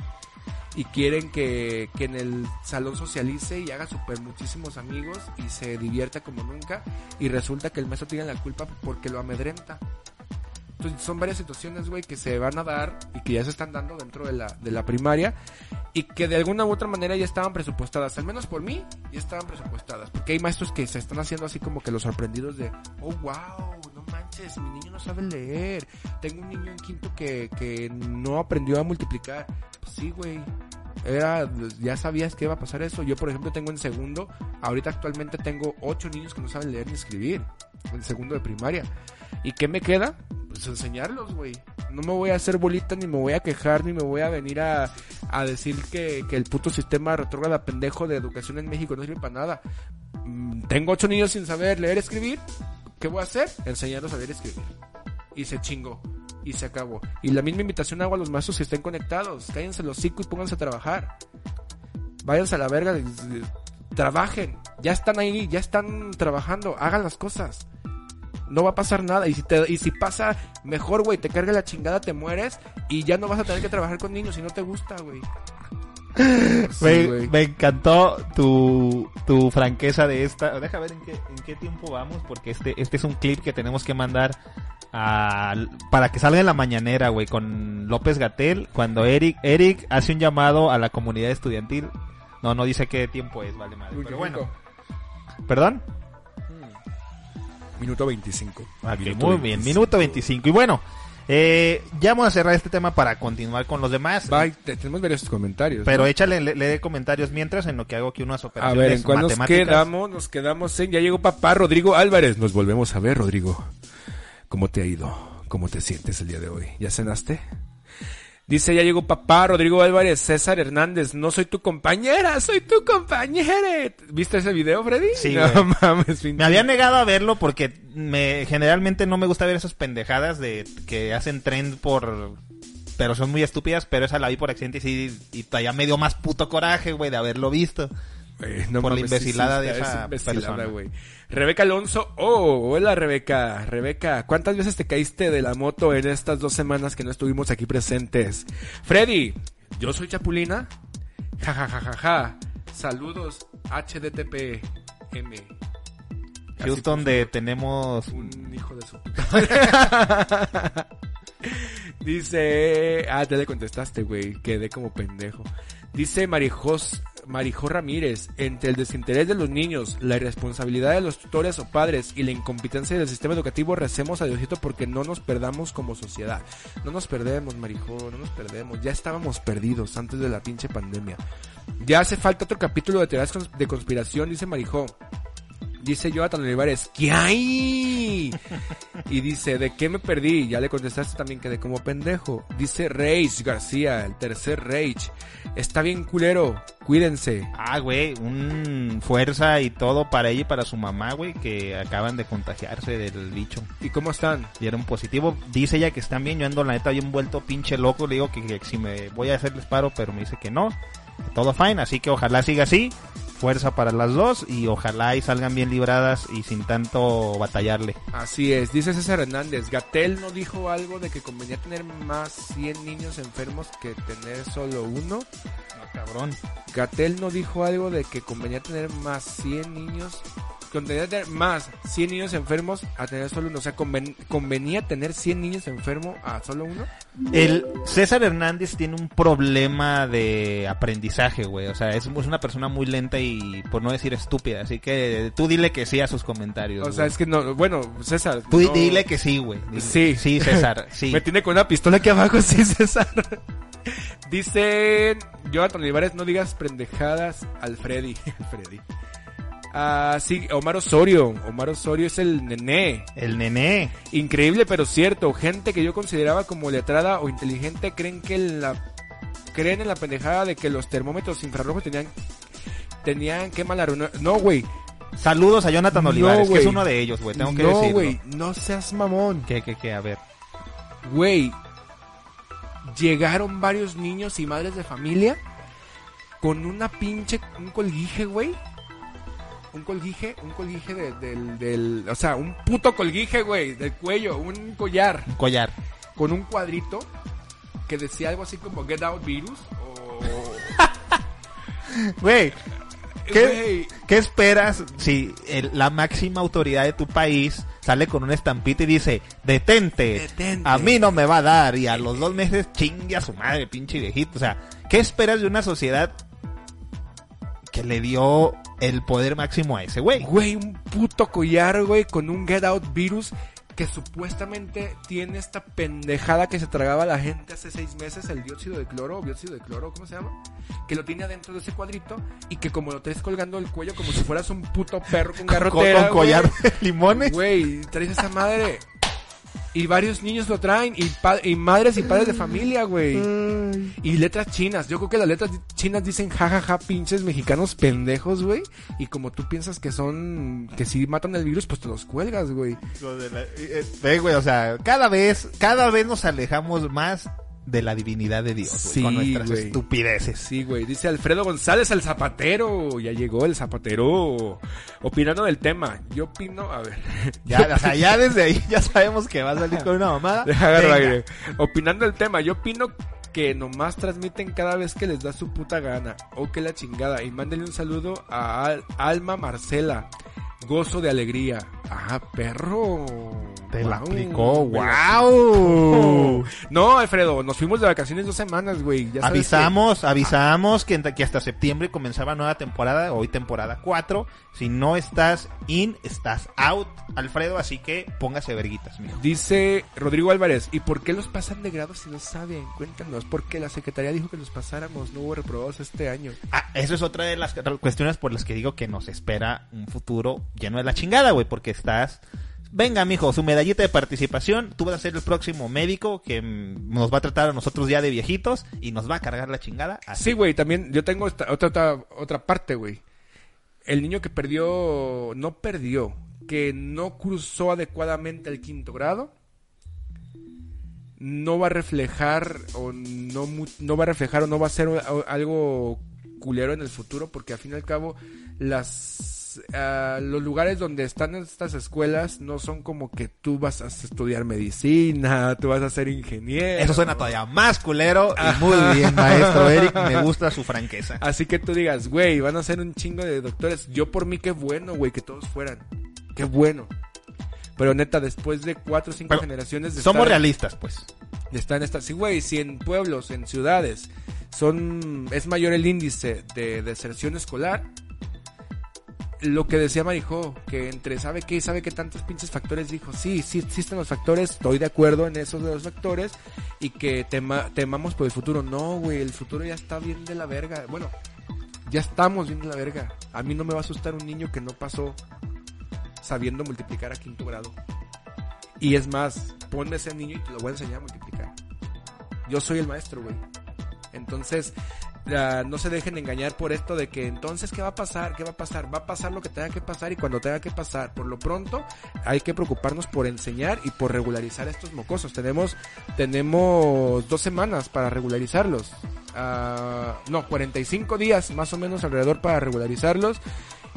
Y quieren que, que en el salón socialice y haga super muchísimos amigos y se divierta como nunca. Y resulta que el maestro tiene la culpa porque lo amedrenta. Entonces, son varias situaciones, güey, que se van a dar y que ya se están dando dentro de la, de la primaria y que de alguna u otra manera ya estaban presupuestadas, al menos por mí, ya estaban presupuestadas. Porque hay maestros que se están haciendo así como que los sorprendidos de, oh, wow, no manches, mi niño no sabe leer. Tengo un niño en quinto que, que no aprendió a multiplicar. Pues sí, güey. Era, ya sabías que iba a pasar eso. Yo, por ejemplo, tengo en segundo, ahorita actualmente tengo ocho niños que no saben leer ni escribir. En segundo de primaria. ¿Y qué me queda? Pues enseñarlos, güey. No me voy a hacer bolita, ni me voy a quejar, ni me voy a venir a, a decir que, que el puto sistema retrógrada pendejo de educación en México no sirve para nada. Mm, Tengo ocho niños sin saber leer, escribir. ¿Qué voy a hacer? Enseñarlos a leer, escribir. Y se chingó. Y se acabó. Y la misma invitación hago a los maestros que estén conectados. Cállense los hocico y pónganse a trabajar. Váyanse a la verga. Trabajen. Ya están ahí, ya están trabajando. Hagan las cosas. No va a pasar nada. Y si, te, y si pasa, mejor, güey. Te carga la chingada, te mueres. Y ya no vas a tener que trabajar con niños si no te gusta, güey. Sí, me, me encantó tu, tu franqueza de esta. Deja ver en qué, en qué tiempo vamos, porque este, este es un clip que tenemos que mandar a, para que salga en la mañanera, güey, con López Gatel, cuando Eric, Eric hace un llamado a la comunidad estudiantil. No, no dice qué tiempo es, vale madre. Uy, Pero bueno, rico. ¿perdón? Minuto 25. Ok, Minuto muy bien, 25. minuto 25. Y bueno, eh, ya vamos a cerrar este tema para continuar con los demás. Bye, te- tenemos varios comentarios. Pero ¿no? échale, le, lee comentarios mientras en lo que hago aquí unas A operaciones ver, ¿en cuál nos quedamos? Nos quedamos en... Ya llegó papá Rodrigo Álvarez. Nos volvemos a ver, Rodrigo. ¿Cómo te ha ido? ¿Cómo te sientes el día de hoy? ¿Ya cenaste? Dice, ya llegó papá Rodrigo Álvarez, César Hernández. No soy tu compañera, soy tu compañera. ¿Viste ese video, Freddy? Sí, No güey. mames, Me había negado a verlo porque me generalmente no me gusta ver esas pendejadas de que hacen trend por pero son muy estúpidas, pero esa la vi por accidente y sí y todavía me dio más puto coraje, güey, de haberlo visto. No por la mames, imbecilada sí, de esa imbecilada, persona. güey. Rebeca Alonso, oh, hola Rebeca, Rebeca, ¿cuántas veces te caíste de la moto en estas dos semanas que no estuvimos aquí presentes? Freddy, yo soy Chapulina, ja ja ja ja ja, saludos HDTPM. Houston puso de tenemos un hijo de su. Dice, ah, te le contestaste, güey, quedé como pendejo. Dice Marijos, Marijó Ramírez, entre el desinterés de los niños, la irresponsabilidad de los tutores o padres y la incompetencia del sistema educativo, recemos a Diosito porque no nos perdamos como sociedad. No nos perdemos, Marijó, no nos perdemos. Ya estábamos perdidos antes de la pinche pandemia. Ya hace falta otro capítulo de teorías de conspiración, dice Marijó. Dice Jonathan Olivares, ¿qué hay? Y dice, ¿de qué me perdí? Ya le contestaste también quedé como pendejo. Dice Rage García, el tercer Rage. Está bien culero, cuídense. Ah, güey, un fuerza y todo para ella y para su mamá, güey, que acaban de contagiarse del bicho. ¿Y cómo están? Dieron positivo. Dice ella que están bien. Yo ando, la neta, bien vuelto pinche loco. Le digo que, que si me voy a hacerles paro, pero me dice que no. Todo fine. Así que ojalá siga así. Fuerza para las dos. Y ojalá y salgan bien libradas y sin tanto batallarle. Así es, dice César Hernández. Gatel no dijo algo de que convenía tener más 100 niños enfermos que tener solo uno. cabrón. Gatel no dijo algo de que convenía tener más 100 niños. Convenía tener más 100 niños enfermos a tener solo uno. O sea, conven- convenía tener 100 niños enfermos a solo uno. El César Hernández tiene un problema de aprendizaje, güey. O sea, es, es una persona muy lenta y por no decir estúpida. Así que tú dile que sí a sus comentarios. O sea, es que no, bueno, César. Tú no- dile que sí, güey. Dile- Sí. Sí, César. Sí. Me tiene con una pistola aquí abajo, sí, César. Dicen, Jonathan Olivares, no digas pendejadas al Freddy. Al Freddy. Ah, sí, Omar Osorio. Omar Osorio es el nené. El nené. Increíble pero cierto. Gente que yo consideraba como letrada o inteligente creen que la creen en la pendejada de que los termómetros infrarrojos tenían tenían que mal No, güey. Saludos a Jonathan No, Olivares, que es uno de ellos, güey. Tengo que no, decirlo. güey, no seas mamón. ¿Qué, qué, qué? A ver. Güey, llegaron varios niños y madres de familia con una pinche, un colguije, güey. Un colguije, un colguije de- del, del, o sea, un puto colguije, güey, del cuello, un collar Un collar. con un cuadrito que decía algo así como Get Out Virus o... Güey, ¿Qué, Güey, ¿Qué esperas si el- la máxima autoridad de tu país sale con una estampita y dice, detente, Detente. a mí no me va a dar. Y a los dos meses chingue a su madre, pinche viejito. O sea, ¿qué esperas de una sociedad que le dio el poder máximo a ese güey? Güey, un puto collar, güey, con un Get Out virus que supuestamente tiene esta pendejada que se tragaba la gente hace seis meses, el dióxido de cloro, o dióxido de cloro, ¿cómo se llama? Que lo tiene adentro de ese cuadrito y que como lo traes colgando el cuello como si fueras un puto perro con Con, garrotera, con collar güey. de limones. Güey, traes esa madre. Y varios niños lo traen. Y, pa- y madres y padres de familia, güey. Y letras chinas. Yo creo que las letras chinas dicen jajaja, pinches mexicanos pendejos, güey. Y como tú piensas que son. que si matan el virus, pues te los cuelgas, güey. Lo de la- eh, Ve, güey, o sea, cada vez, cada vez nos alejamos más de la divinidad de Dios, Sí, con nuestras güey. estupideces. Sí, güey. Dice Alfredo González, el zapatero. Ya llegó el zapatero. Opinando del tema. Yo opino. A ver. Ya, o sea, ya desde ahí ya sabemos que va a salir con una mamada. Aire. Opinando el tema, yo opino que nomás transmiten cada vez que les da su puta gana. O que la chingada. Y mándenle un saludo a Al- Alma Marcela. Gozo de alegría. Ah, perro. Te la aplicó, wow. aplicó. No, Alfredo, nos fuimos de vacaciones dos semanas, güey. Ya Avisamos, avisamos que, que hasta septiembre comenzaba nueva temporada, hoy temporada 4. Si no estás in, estás out, Alfredo, así que póngase verguitas, mijo. que- Dice Rodrigo Álvarez, ¿y por qué los pasan de grado si no saben? Cuéntanos, porque la secretaría dijo que los pasáramos, no hubo reprobados este año. Ah, eso es otra de las cuestiones por las que digo que nos espera un futuro lleno de la chingada, güey, porque estás... Venga, mijo, su medallita de participación, tú vas a ser el próximo médico que nos va a tratar a nosotros ya de viejitos y nos va a cargar la chingada. Así. Sí, güey, también yo tengo otra, otra, otra parte, güey. El niño que perdió, no perdió, que no cruzó adecuadamente el quinto grado, no va a reflejar o no, no va a reflejar o no va a ser algo culero en el futuro, porque al fin y al cabo las ah, los lugares donde están estas escuelas no son como que tú vas a estudiar medicina, tú vas a ser ingeniero. Eso suena todavía más culero y muy bien, maestro Eric, me gusta su franqueza. Así que tú digas, güey, van a ser un chingo de doctores. Yo por mí qué bueno, güey, que todos fueran. Qué bueno. Pero neta, después de cuatro o cinco Pero generaciones de Somos estar, realistas, pues. de estar en esta... Sí, güey, si en pueblos, en ciudades, son es mayor el índice de deserción escolar, lo que decía Marijo, que entre sabe qué y sabe qué tantos pinches factores dijo, sí, sí existen los factores, estoy de acuerdo en esos de los factores y que tema, temamos por el futuro. No, güey, el futuro ya está bien de la verga. Bueno, ya estamos bien de la verga. A mí no me va a asustar un niño que no pasó sabiendo multiplicar a quinto grado. Y es más, ponme ese niño y te lo voy a enseñar a multiplicar. Yo soy el maestro, güey. Entonces, no se dejen engañar por esto de que entonces, ¿qué va a pasar? ¿Qué va a pasar? Va a pasar lo que tenga que pasar y cuando tenga que pasar. Por lo pronto, hay que preocuparnos por enseñar y por regularizar estos mocosos. Tenemos, tenemos dos semanas para regularizarlos. Ah, no, 45 días más o menos alrededor para regularizarlos.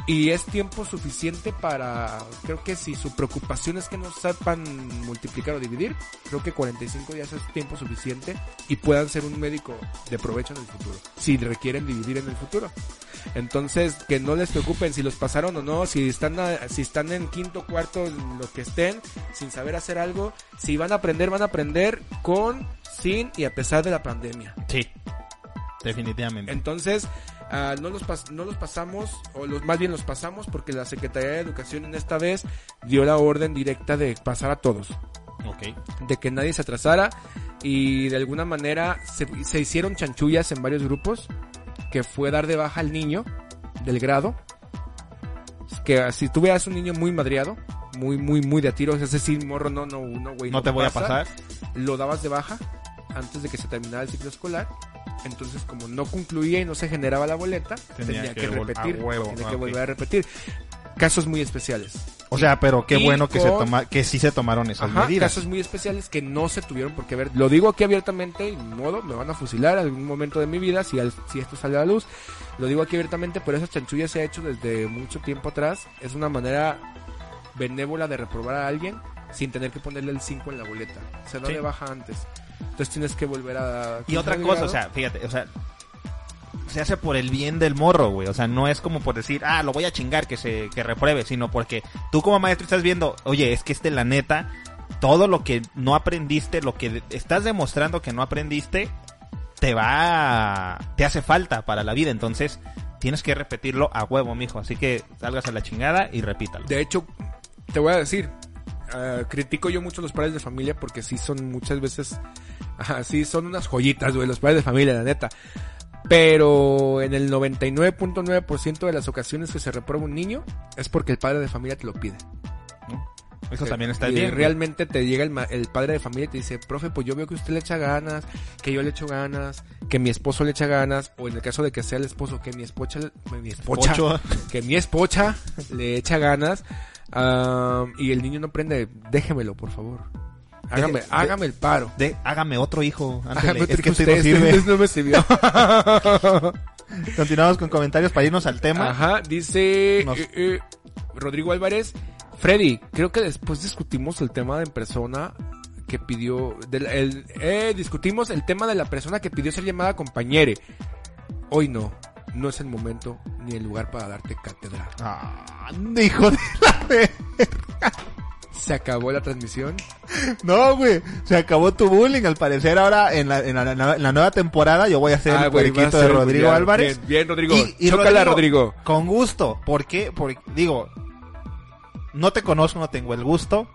Y es tiempo suficiente para, creo que si su preocupación es que no sepan multiplicar o dividir, creo que 45 días es tiempo suficiente y puedan ser un médico de provecho en el futuro, si requieren dividir en el futuro. Entonces, que no les preocupen si los pasaron o no, si están, a- si están en quinto, cuarto, lo que estén, sin saber hacer algo, si van a aprender, van a aprender con, sin y a pesar de la pandemia. Sí. Definitivamente. Entonces, ah, no, los pas- no los pasamos, o los, más bien los pasamos porque la Secretaría de Educación en esta vez dio la orden directa de pasar a todos, Ok. de que nadie se atrasara y de alguna manera se, se hicieron chanchullas en varios grupos, que fue dar de baja al niño del grado, que si tú veas un niño muy madreado, muy, muy, muy de a tiro, es decir, morro, no, no, no, güey. No te voy a pasa", pasar. lo dabas de baja antes de que se terminara el ciclo escolar. Entonces, como no concluía y no se generaba la boleta, Tenía tenía, que repetir. huevo, tenía ah, que ok. volver a repetir. Casos muy especiales. O sea, pero qué Y bueno que se toma, que sí se tomaron esas Ajá, medidas. casos muy especiales que no se tuvieron por qué ver. Lo digo aquí abiertamente y modo, me van a fusilar en algún momento de mi vida si, al- si esto sale a la luz. Lo digo aquí abiertamente, pero esa chanchulla se ha hecho desde mucho tiempo atrás. Es una manera benévola de reprobar a alguien sin tener que ponerle el 5 en la boleta. Se Sí. de baja antes. Entonces tienes que volver a... Y otra cosa, o sea, fíjate, o sea, se hace por el bien del morro, güey. O sea, no es como por decir, ah, lo voy a chingar que se que repruebe, sino porque tú como maestro estás viendo, oye, es que este la neta todo lo que no aprendiste, lo que estás demostrando que no aprendiste te va te hace falta para la vida, entonces tienes que repetirlo a huevo, mijo. Así que salgas a la chingada y repítalo. De hecho, te voy a decir, ah, critico yo mucho a los padres de familia porque sí son muchas veces, sí son unas joyitas, güey, los padres de familia, la neta. Pero en el 99.9% de las ocasiones que se reprueba un niño es porque el padre de familia te lo pide. Eso también está y bien. realmente te llega el, el padre de familia y te dice, profe, pues yo veo que usted le echa ganas, que yo le echo ganas, que mi esposo le echa ganas, o en el caso de que sea el esposo, que mi esposa, mi esposa, Pocho. que mi espocha le echa ganas, ah, y el niño no prende, déjemelo, por favor. Hágame, Deje- hágame el paro. De, hágame otro hijo. Hágame es que otro este no usted, sirve. este no me sirvió. Continuamos con comentarios para irnos al tema. Ajá, dice Nos- eh, eh, Rodrigo Álvarez. Freddy, creo que después discutimos el tema de persona que pidió, del- el, eh, discutimos el tema de la persona que pidió ser llamada compañere. Hoy no, no es el momento ni el lugar para darte cátedra. Ah, hijo de la ver- Se acabó la transmisión. No, güey. Se acabó tu bullying. Al parecer ahora en la, en la, en la nueva temporada yo voy a ser Ah, el güey, de Rodrigo Álvarez. Bien, bien, Rodrigo. Y- y Chócala, Rodrigo. Con gusto. ¿Por qué? Porque, digo, no te conozco, no tengo el gusto,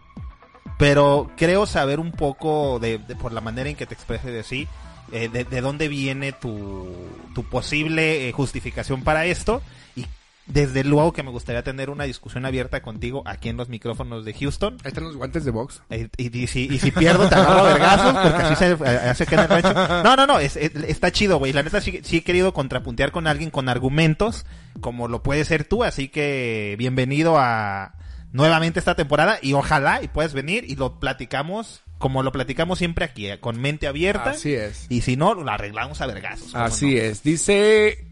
pero creo saber un poco de, de- por la manera en que te expreses de sí, eh, de, de dónde viene tu, tu posible eh, justificación para esto y desde luego que me gustaría tener una discusión abierta contigo aquí en los micrófonos de Houston. Ahí están los guantes de box. Eh, Y, y si, y si pierdo te agarro vergazos porque así se eh, hace acá en el rancho. No, no, no, es- es- está chido, güey. La neta sí, sí he querido contrapuntear con alguien con argumentos como lo puedes ser tú, así que bienvenido a nuevamente esta temporada y ojalá y puedas venir y lo platicamos como lo platicamos siempre aquí, eh, con mente abierta. Así es. Y si no, lo arreglamos a vergazos. ¿cómo Así no? es. Dice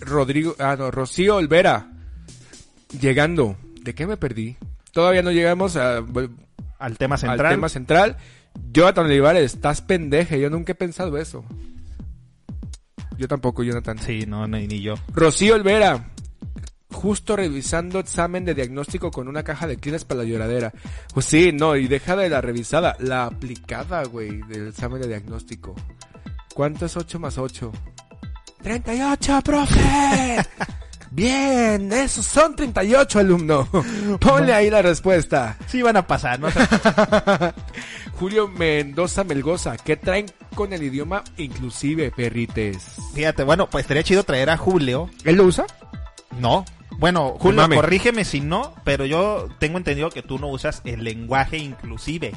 Rodrigo, ah, no, Rocío Olvera. Llegando. ¿De qué me perdí? Todavía no llegamos a, Al tema al central. tema central. Jonathan Olivares, estás pendeje. Yo nunca he pensado eso. Yo tampoco, Jonathan. Sí, no, ni, ni yo. Rocío Olvera. Justo revisando examen de diagnóstico con una caja de clines para la lloradera. Pues sí, no, y deja de la revisada, la aplicada, güey, del examen de diagnóstico. ¿Cuánto es 8 más 8? 38, profe. Bien, esos son 38, alumno. Ponle ahí la respuesta. Sí van a pasar, ¿no? Julio Mendoza Melgoza, ¿qué traen con el idioma inclusive, perrites? Fíjate, bueno, pues estaría chido traer a Julio ¿Él lo usa? No. Bueno, Julio, mame. corrígeme si no, pero yo tengo entendido que tú no usas el lenguaje inclusive.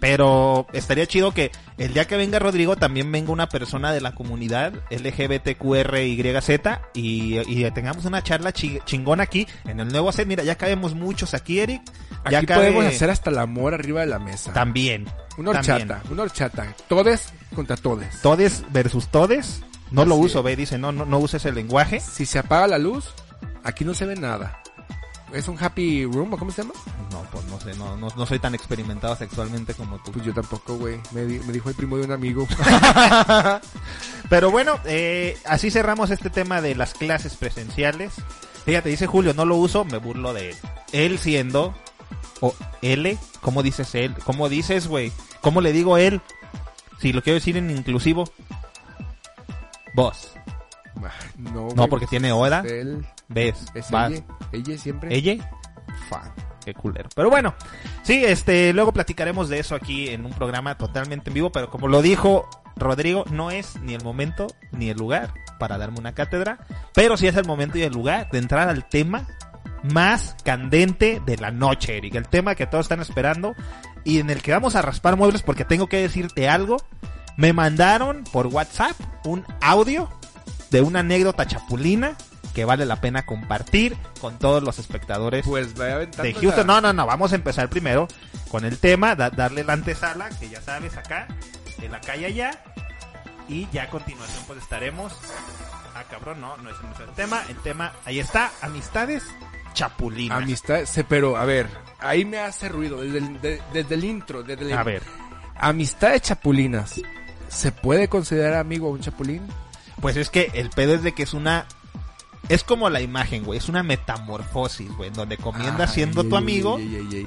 Pero estaría chido que el día que venga Rodrigo también venga una persona de la comunidad LGBTQRYZ y, y tengamos una charla chi- chingona aquí en el nuevo set. Mira, ya cabemos muchos aquí, Eric. Ya Aquí cabe- podemos hacer hasta el amor arriba de la mesa. también. Una también. horchata, una horchata. Todes contra todes. Todes versus todes. No lo uso, es. ve, dice, no, no, no uses el lenguaje. Si se apaga la luz, aquí no se ve nada. ¿Es un happy room o cómo se llama? No, pues no sé, no, no, no soy tan experimentado sexualmente como tú. Pues yo tampoco, güey. Me, di- me dijo el primo de un amigo. Pero bueno, eh, así cerramos este tema de las clases presenciales. Fíjate, dice Julio, no lo uso, me burlo de él. Él siendo, o L, ¿cómo dices él? ¿Cómo dices, güey? ¿Cómo le digo él? Si lo quiero decir en inclusivo. Vos. no, No, porque tiene. Él Ves. es vas. ella. Ella siempre. ¿Ella? Fa, qué culero. Pero bueno, sí, este, luego platicaremos de eso aquí en un programa totalmente en vivo, pero como lo dijo Rodrigo, no es ni el momento ni el lugar para darme una cátedra, pero sí es el momento y el lugar de entrar al tema más candente de la noche, Eric. El tema que todos están esperando y en el que vamos a raspar muebles porque tengo que decirte algo. Me mandaron por WhatsApp un audio de una anécdota chapulina que vale la pena compartir con todos los espectadores Pues de Houston. la- No, no, no, vamos a empezar primero con el tema, da- darle la antesala, que ya sabes, acá, en la calle allá, y ya a continuación pues estaremos... Ah, cabrón, no, no es el tema, el tema, ahí está, amistades chapulinas. Amistad, se- pero a ver, ahí me hace ruido desde el, de- desde el intro, desde el a ver, Amistad de chapulinas. ¿Se puede considerar amigo a un chapulín? Pues es que el pedo es de que es una... Es como la imagen, güey. Es una metamorfosis, güey. Donde comienza Ay, siendo tu amigo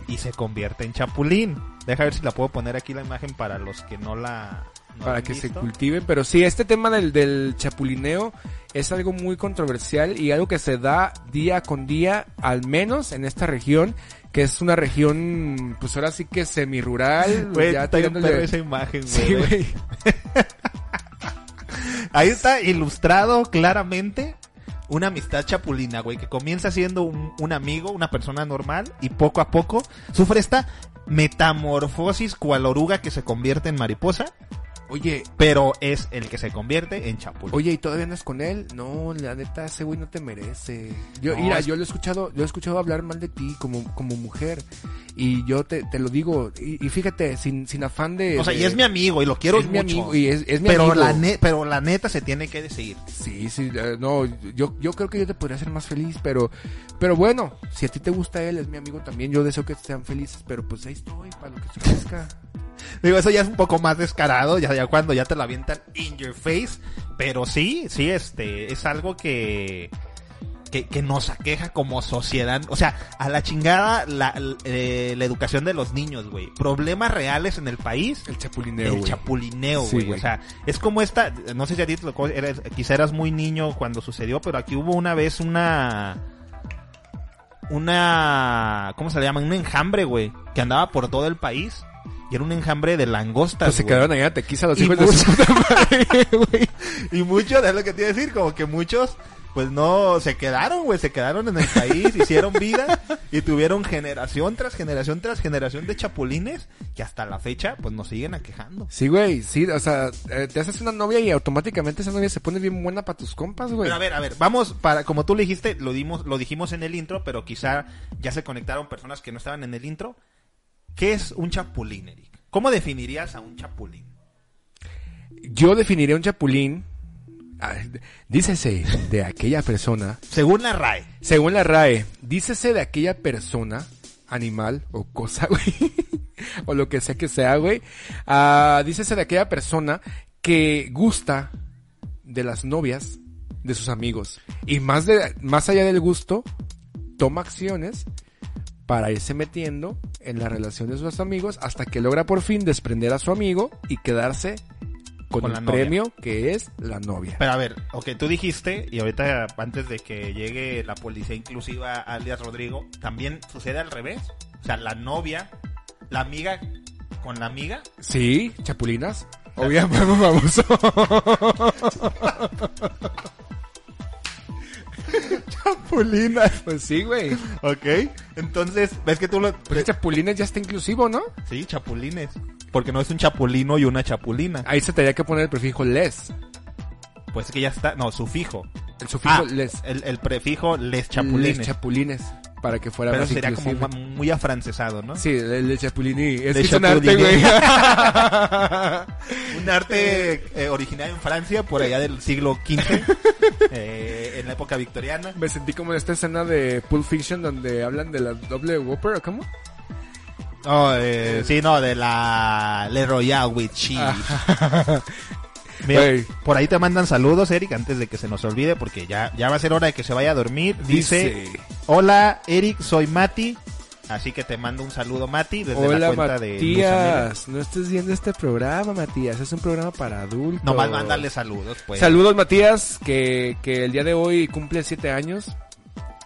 y se convierte en chapulín. Deja ver si la puedo poner aquí la imagen para los que no la... no para que se visto. cultiven. Pero sí, este tema del, del chapulineo es algo muy controversial y algo que se da día con día, al menos en esta región, que es una región, pues ahora sí que semi-rural. Güey, ya está tirándole- esa imagen, güey. Sí, güey. Ahí está ilustrado claramente una amistad chapulina, güey, que comienza siendo un, un amigo, una persona normal, y poco a poco sufre esta metamorfosis cual oruga que se convierte en mariposa, Oye, pero es el que se convierte en chapulín. Oye, ¿y todavía andas con él? No, la neta, ese güey no te merece. Yo, No, mira, es- yo lo he escuchado, lo he escuchado hablar mal de ti como, como mujer. Y yo te, te lo digo, y, y fíjate, sin, sin afán de... o sea, y es mi amigo y lo quiero es mi mucho. amigo, y es, es mi pero, amigo. la ne- pero la neta se tiene que decir. Sí, sí, eh, no, yo, yo creo que yo te podría hacer más feliz, pero, pero bueno, si a ti te gusta él, es mi amigo también, yo deseo que sean felices, pero pues ahí estoy, para lo que se. Digo, eso ya es un poco más descarado, ya, ya cuando ya te lo avientan in your face. Pero sí, sí, este, es algo que, que, que nos aqueja como sociedad. O sea, a la chingada la, eh, la educación de los niños, güey. Problemas reales en el país. El chapulineo, El chapulineo, güey. o sea, es como esta, no sé si a ti eres, quizá eras muy niño cuando sucedió, pero aquí hubo una vez una, una, ¿cómo se le llama? Un enjambre, güey, que andaba por todo el país. Y era un enjambre de langostas. Pues se quedaron allá Tequiza los Y hijos de su puta madre, güey. Y muchos, es lo que te iba a decir, como que muchos, pues no, se quedaron, güey, se quedaron en el país, hicieron vida y tuvieron generación tras generación tras generación de chapulines que hasta la fecha, pues nos siguen aquejando. Sí, güey, sí, o sea, eh, te haces una novia y automáticamente esa novia se pone bien buena para tus compas, güey. Pero a ver, a ver, vamos para, como tú le dijiste, lo dimos, lo dijimos en el intro, pero quizá ya se conectaron personas que no estaban en el intro. ¿Qué es un chapulín, Eric? ¿Cómo definirías a un chapulín? Yo definiría un chapulín, ah, dícese de aquella persona, Según la RAE. según la RAE, dícese de aquella persona, animal o cosa, güey, o lo que sea que sea, güey, ah, dícese de aquella persona que gusta de las novias de sus amigos. Y más de, más allá del gusto, toma acciones para irse metiendo en la relación de sus amigos hasta que logra por fin desprender a su amigo y quedarse con, Con la el novia. premio que es la novia. Pero a ver, ok, tú dijiste, y ahorita antes de que llegue la policía inclusiva alias Rodrigo, también sucede al revés. O sea, la novia, la amiga con la amiga. Sí, chapulinas. Obviamente, vamos. Chapulinas. Pues sí, güey. Ok, entonces, ves que tú lo... Pues chapulines ya está inclusivo, ¿no? Sí, chapulines. Porque no es un chapulino y una chapulina. Ahí se tendría que poner el prefijo les. Pues que ya está, no, sufijo. El sufijo Ah, les. el, el prefijo les chapulines. Les chapulines. Para que fuera Pero más sería como muy afrancesado, ¿no? Sí, el, el chapulini. Es es un arte, güey. Un arte eh, originario en Francia, por allá del siglo XV, eh, en la época victoriana. Me sentí como en esta escena de Pulp Fiction donde hablan de la doble Whopper, ¿o cómo? Oh, eh, sí, no, de la Le Royal with cheese. Mira, por ahí te mandan saludos, Eric, antes de que se nos olvide, porque ya, ya va a ser hora de que se vaya a dormir. Dice, Dice. hola, Eric, soy Mati. Así que te mando un saludo, Mati, desde la cuenta de. Matías, no estés viendo este programa Matías, es un programa para adultos. Nomás mándale saludos, pues. Saludos Matías, que, que el día de hoy cumple siete años,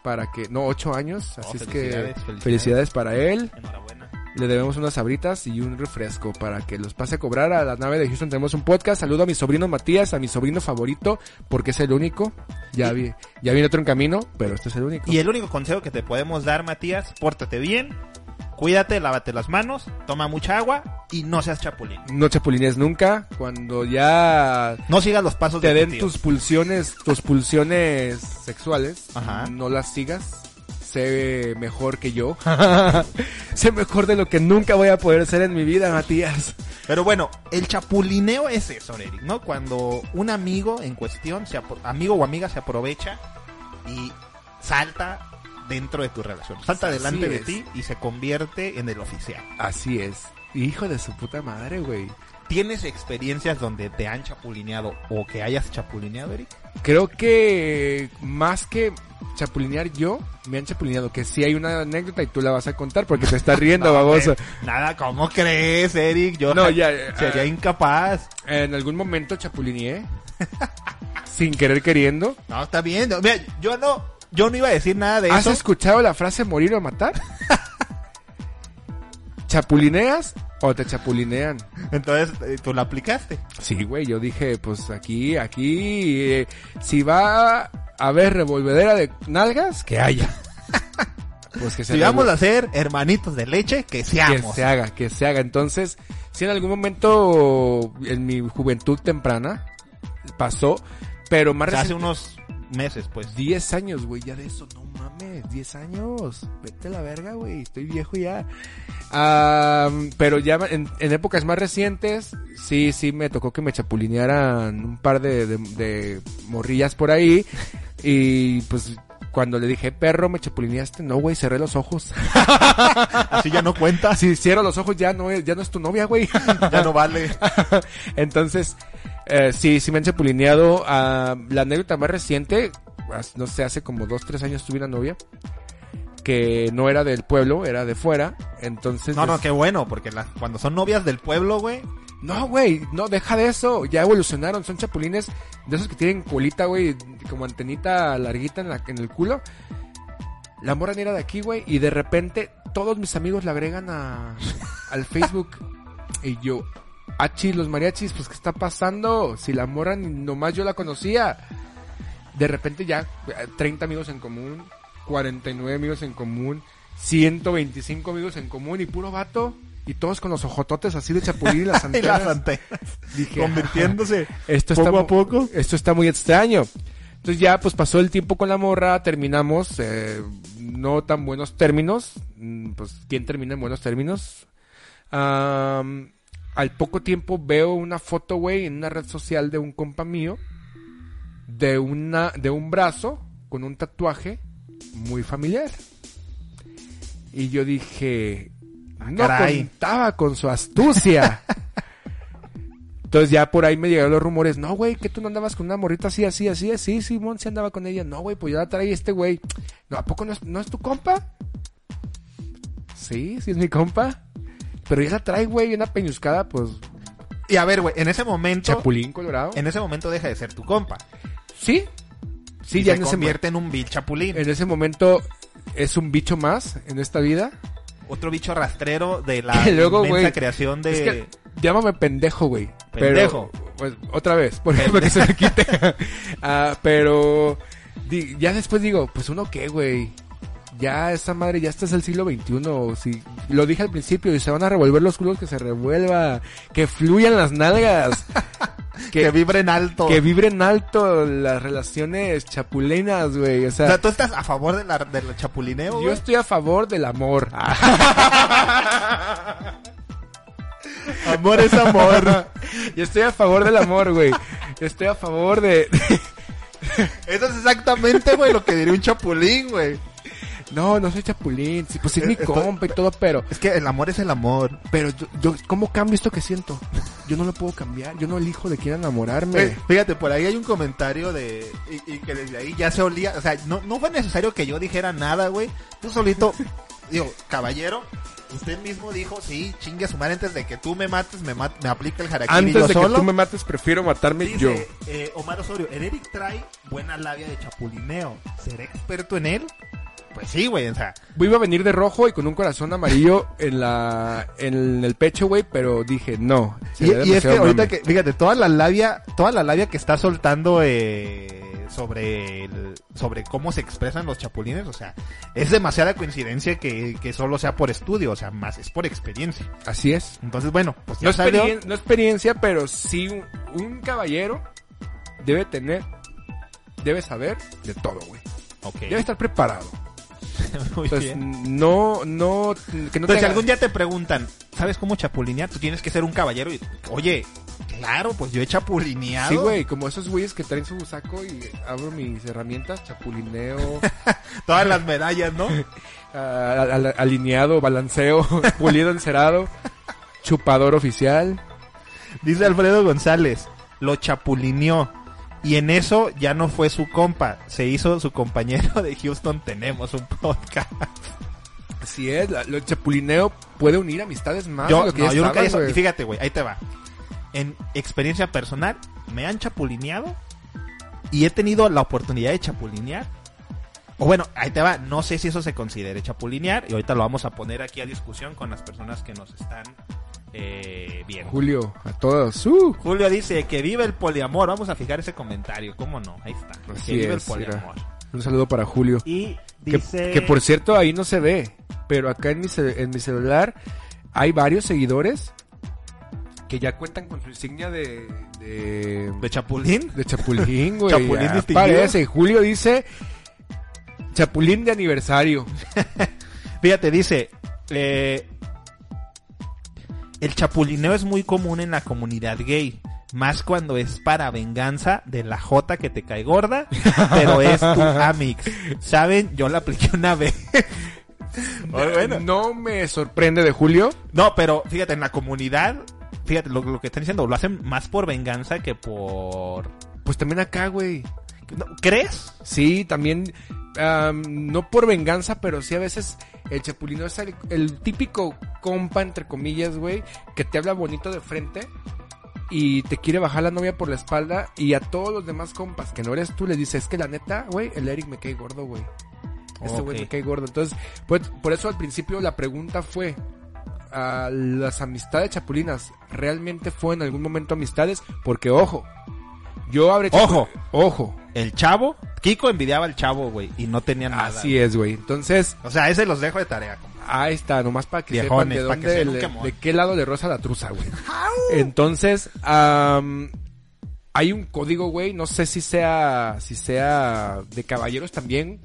para que, no, ocho años, Oh, así es que felicidades, felicidades. felicidades para él. Enhorabuena. Le debemos unas sabritas y un refresco para que los pase a cobrar a la nave de Houston. Tenemos un podcast. Saludo a mi sobrino Matías, a mi sobrino favorito, porque es el único. Ya vi, ya viene otro en camino, pero este es el único. Y el único consejo que te podemos dar, Matías, pórtate bien, cuídate, lávate las manos, toma mucha agua y no seas chapulín. No chapulines nunca. Cuando ya No sigas los pasos te de den tus pulsiones, tus pulsiones sexuales, Ajá. no las sigas. Sé mejor que yo. sé mejor de lo que nunca voy a poder ser en mi vida, Matías. Pero bueno, el chapulineo es eso, Eric, ¿no? Cuando un amigo en cuestión, se amigo o amiga se aprovecha y salta dentro de tu relación. Salta Así delante de ti y se convierte en el oficial. Así es. Hijo de su puta madre, güey. ¿Tienes experiencias donde te han chapulineado o que hayas chapulineado, Eric? Creo que más que chapulinear yo, me han chapulineado. Que sí hay una anécdota y tú la vas a contar porque te estás riendo, No, baboso. Nada, ¿cómo crees, Eric? Yo No, ya, sería ah. incapaz. En algún momento chapulineé. sin querer queriendo. No, está bien. no, Mira, yo no, yo no iba a decir nada de ¿Has eso. escuchado la frase morir o matar? ¿Chapulineas o te chapulinean? Entonces, eh, tú la aplicaste. Sí, güey, yo dije, pues aquí, aquí, eh, si va a haber revolvedera de nalgas, que haya. Pues que se Si vamos a ser hermanitos de leche, que que seamos. se haga, que se haga. Entonces, si en algún momento en mi juventud temprana pasó, pero más O sea, hace reciente- unos meses, pues. 10 años, güey, ya de eso, no mames, 10 años. Vete a la verga, güey, estoy viejo ya. Ah, pero ya en, en épocas más recientes, sí, sí me tocó que me chapulinearan un par de, de, de morrillas por ahí. Y pues cuando le dije, perro, me chapulineaste, no, güey, cerré los ojos. Así ya no cuenta. Si cierro los ojos, ya no, es- ya no es tu novia, güey. Ya no vale. Entonces, eh, sí, sí me han chapulineado. Ah, la anécdota más reciente, no sé, hace como dos, tres años tuve una novia que no era del pueblo, era de fuera. Entonces, No, no, qué bueno, porque las, cuando son novias del pueblo, güey. no, güey, no, deja de eso. Ya evolucionaron, son chapulines de esos que tienen colita, güey, como antenita larguita en, la, en el culo. La morra ni era de aquí, güey, y de repente todos mis amigos la agregan a, al Facebook. Y yo, achis, los mariachis, pues, ¿qué está pasando? Si la morra ni nomás yo la conocía. De repente ya, eh, 30 amigos en común, 49 amigos en común, 125 amigos en común y puro vato. Y todos con los ojototes así de chapulín y las Y antenas. las antenas. Dije, Convirtiéndose esto poco está a poco. Esto está muy extraño. Entonces ya pues pasó el tiempo con la morra, terminamos, eh, no tan buenos términos, mm, pues ¿quién termina en buenos términos? Al poco tiempo veo una foto, güey, en una red social de un compa mío, de una, de un brazo con un tatuaje muy familiar. Y yo dije, no caray. contaba con su astucia. Entonces ya por ahí me llegaron los rumores, no, güey, que tú no andabas con una morrita así, así, así, así, Simón se andaba con ella. No, güey, pues ya la trae este güey. No, ¿a poco no es, no es tu compa? Sí, sí es mi compa. Pero ya la trae, güey, una peñuscada, pues, Y a ver, güey, en ese momento, chapulín colorado. en ese momento deja de ser tu compa. Sí, sí, y ya se en ese, mo- convierte en un bicho chapulín. en ese momento es un bicho más en esta vida. Otro bicho rastrero de la luego, inmensa creación de... Es que, llámame pendejo, güey. Pendejo. Pero, pues, otra vez, por ejemplo, que se me quite. Ah, pero, di- ya después digo, pues uno qué, güey. Ya esa madre, ya este es el siglo XXI. Si, lo dije al principio, y se van a revolver los culos, que se revuelva. Que fluyan las nalgas. que, que, vibren alto. que vibren alto las relaciones chapulinas, güey. O o sea, tú estás a favor de la, del chapulineo, yo estoy a favor del amor. Amor es amor. Yo estoy a favor del amor, güey. Estoy a favor de... Eso es exactamente, güey, lo que diría un chapulín, güey. No, no soy chapulín. Sí, pues sí es mi Esto- compa y todo, pero... Es que el amor es el amor. Pero yo, yo, ¿cómo cambio esto que siento? Yo no lo puedo cambiar. Yo no elijo de quién enamorarme. Güey, Fíjate, por ahí hay un comentario de... Y, y que desde ahí ya se olía... O sea, no, no fue necesario que yo dijera nada, güey. Tú solito... digo, caballero... Usted mismo dijo, sí, chingue a su madre antes de que tú me mates, me, mat- me aplica el harakiri Antes yo de solo. que tú me mates, prefiero matarme Dice, yo. eh, Omar Osorio, el Eric trae buena labia de chapulineo. ¿Será experto en él? Pues sí, güey, o sea, Iba a venir de rojo y con un corazón amarillo en la en el pecho, güey, pero dije, no. y, y es que ahorita que, fíjate, toda la labia, toda la labia que está soltando eh, sobre el- sobre cómo se expresan los chapulines, o sea, es demasiada coincidencia que, que solo sea por estudio, o sea, más es por experiencia. Así es. Entonces, bueno, pues No, salió. experien- no experiencia, pero sí un, un caballero debe tener, debe saber de todo, güey. Ok. Debe estar preparado. Muy Entonces, bien. no, no, que no Entonces, si algún día te preguntan, ¿sabes cómo chapulinear? Tú tienes que ser un caballero y, oye, claro, pues yo he chapulineado. Sí, güey, como esos güeyes que traen su saco y abro mis herramientas, chapulineo, Todas las medallas, ¿no? al- al- alineado, balanceo, pulido, encerado. chupador oficial. Dice Alfredo González, lo chapulineó. Y en eso ya no fue su compa, se hizo su compañero de Houston. Tenemos un podcast. Así es, lo chapulineo puede unir amistades más yo, de lo que no, yo nunca eso. Y fíjate, güey, ahí te va. En experiencia personal, me han chapulineado y he tenido la oportunidad de chapulinear. O bueno, ahí te va. No sé si eso se considere chapulinear y ahorita lo vamos a poner aquí a discusión con las personas que nos están eh, viendo. Julio, a todos. Uh, Julio dice que vive el poliamor. Vamos a fijar ese comentario. ¿Cómo no? Ahí está. Así que vive el poliamor. un saludo para Julio. Y Que, dice... que por cierto ahí no se ve, pero acá en mi, ce- en mi celular hay varios seguidores que ya cuentan con su insignia de... de... ¿De chapulín? De Chapulín, güey. Chapulín distinguido. Parece. Julio dice Chapulín de aniversario. Fíjate, dice... eh, el chapulineo es muy común en la comunidad gay. Más cuando es para venganza de la jota que te cae gorda, pero es tu amix. ¿Saben? Yo la apliqué una vez. Muy bueno. No me sorprende de Julio. No, pero fíjate, en la comunidad, fíjate, lo, lo que están diciendo, lo hacen más por venganza que por... Pues también acá, güey. ¿Crees? Sí, también, am, no por venganza, pero sí a veces el chapulino es el, el típico compa, entre comillas, güey, que te habla bonito de frente y te quiere bajar la novia por la espalda y a todos los demás compas que no eres tú les dices, es que la neta, güey, el Eric me cae gordo, güey. Este güey me cae gordo. Entonces, pues, por eso al principio la pregunta fue, ¿a ¿las amistades chapulinas realmente fue en algún momento amistades? Porque, ojo, yo habré... Ojo. Ojo. El chavo, Kiko envidiaba al chavo, güey, y no tenía nada. Así es, güey. Entonces, O sea, ese los dejo de tarea. compa. ahí está, nomás para que Viejones, sepan pa' de que dónde, le- modo. de qué lado le rosa la truza, güey. Entonces, am, hay un código, güey, no sé si sea, si sea de caballeros también.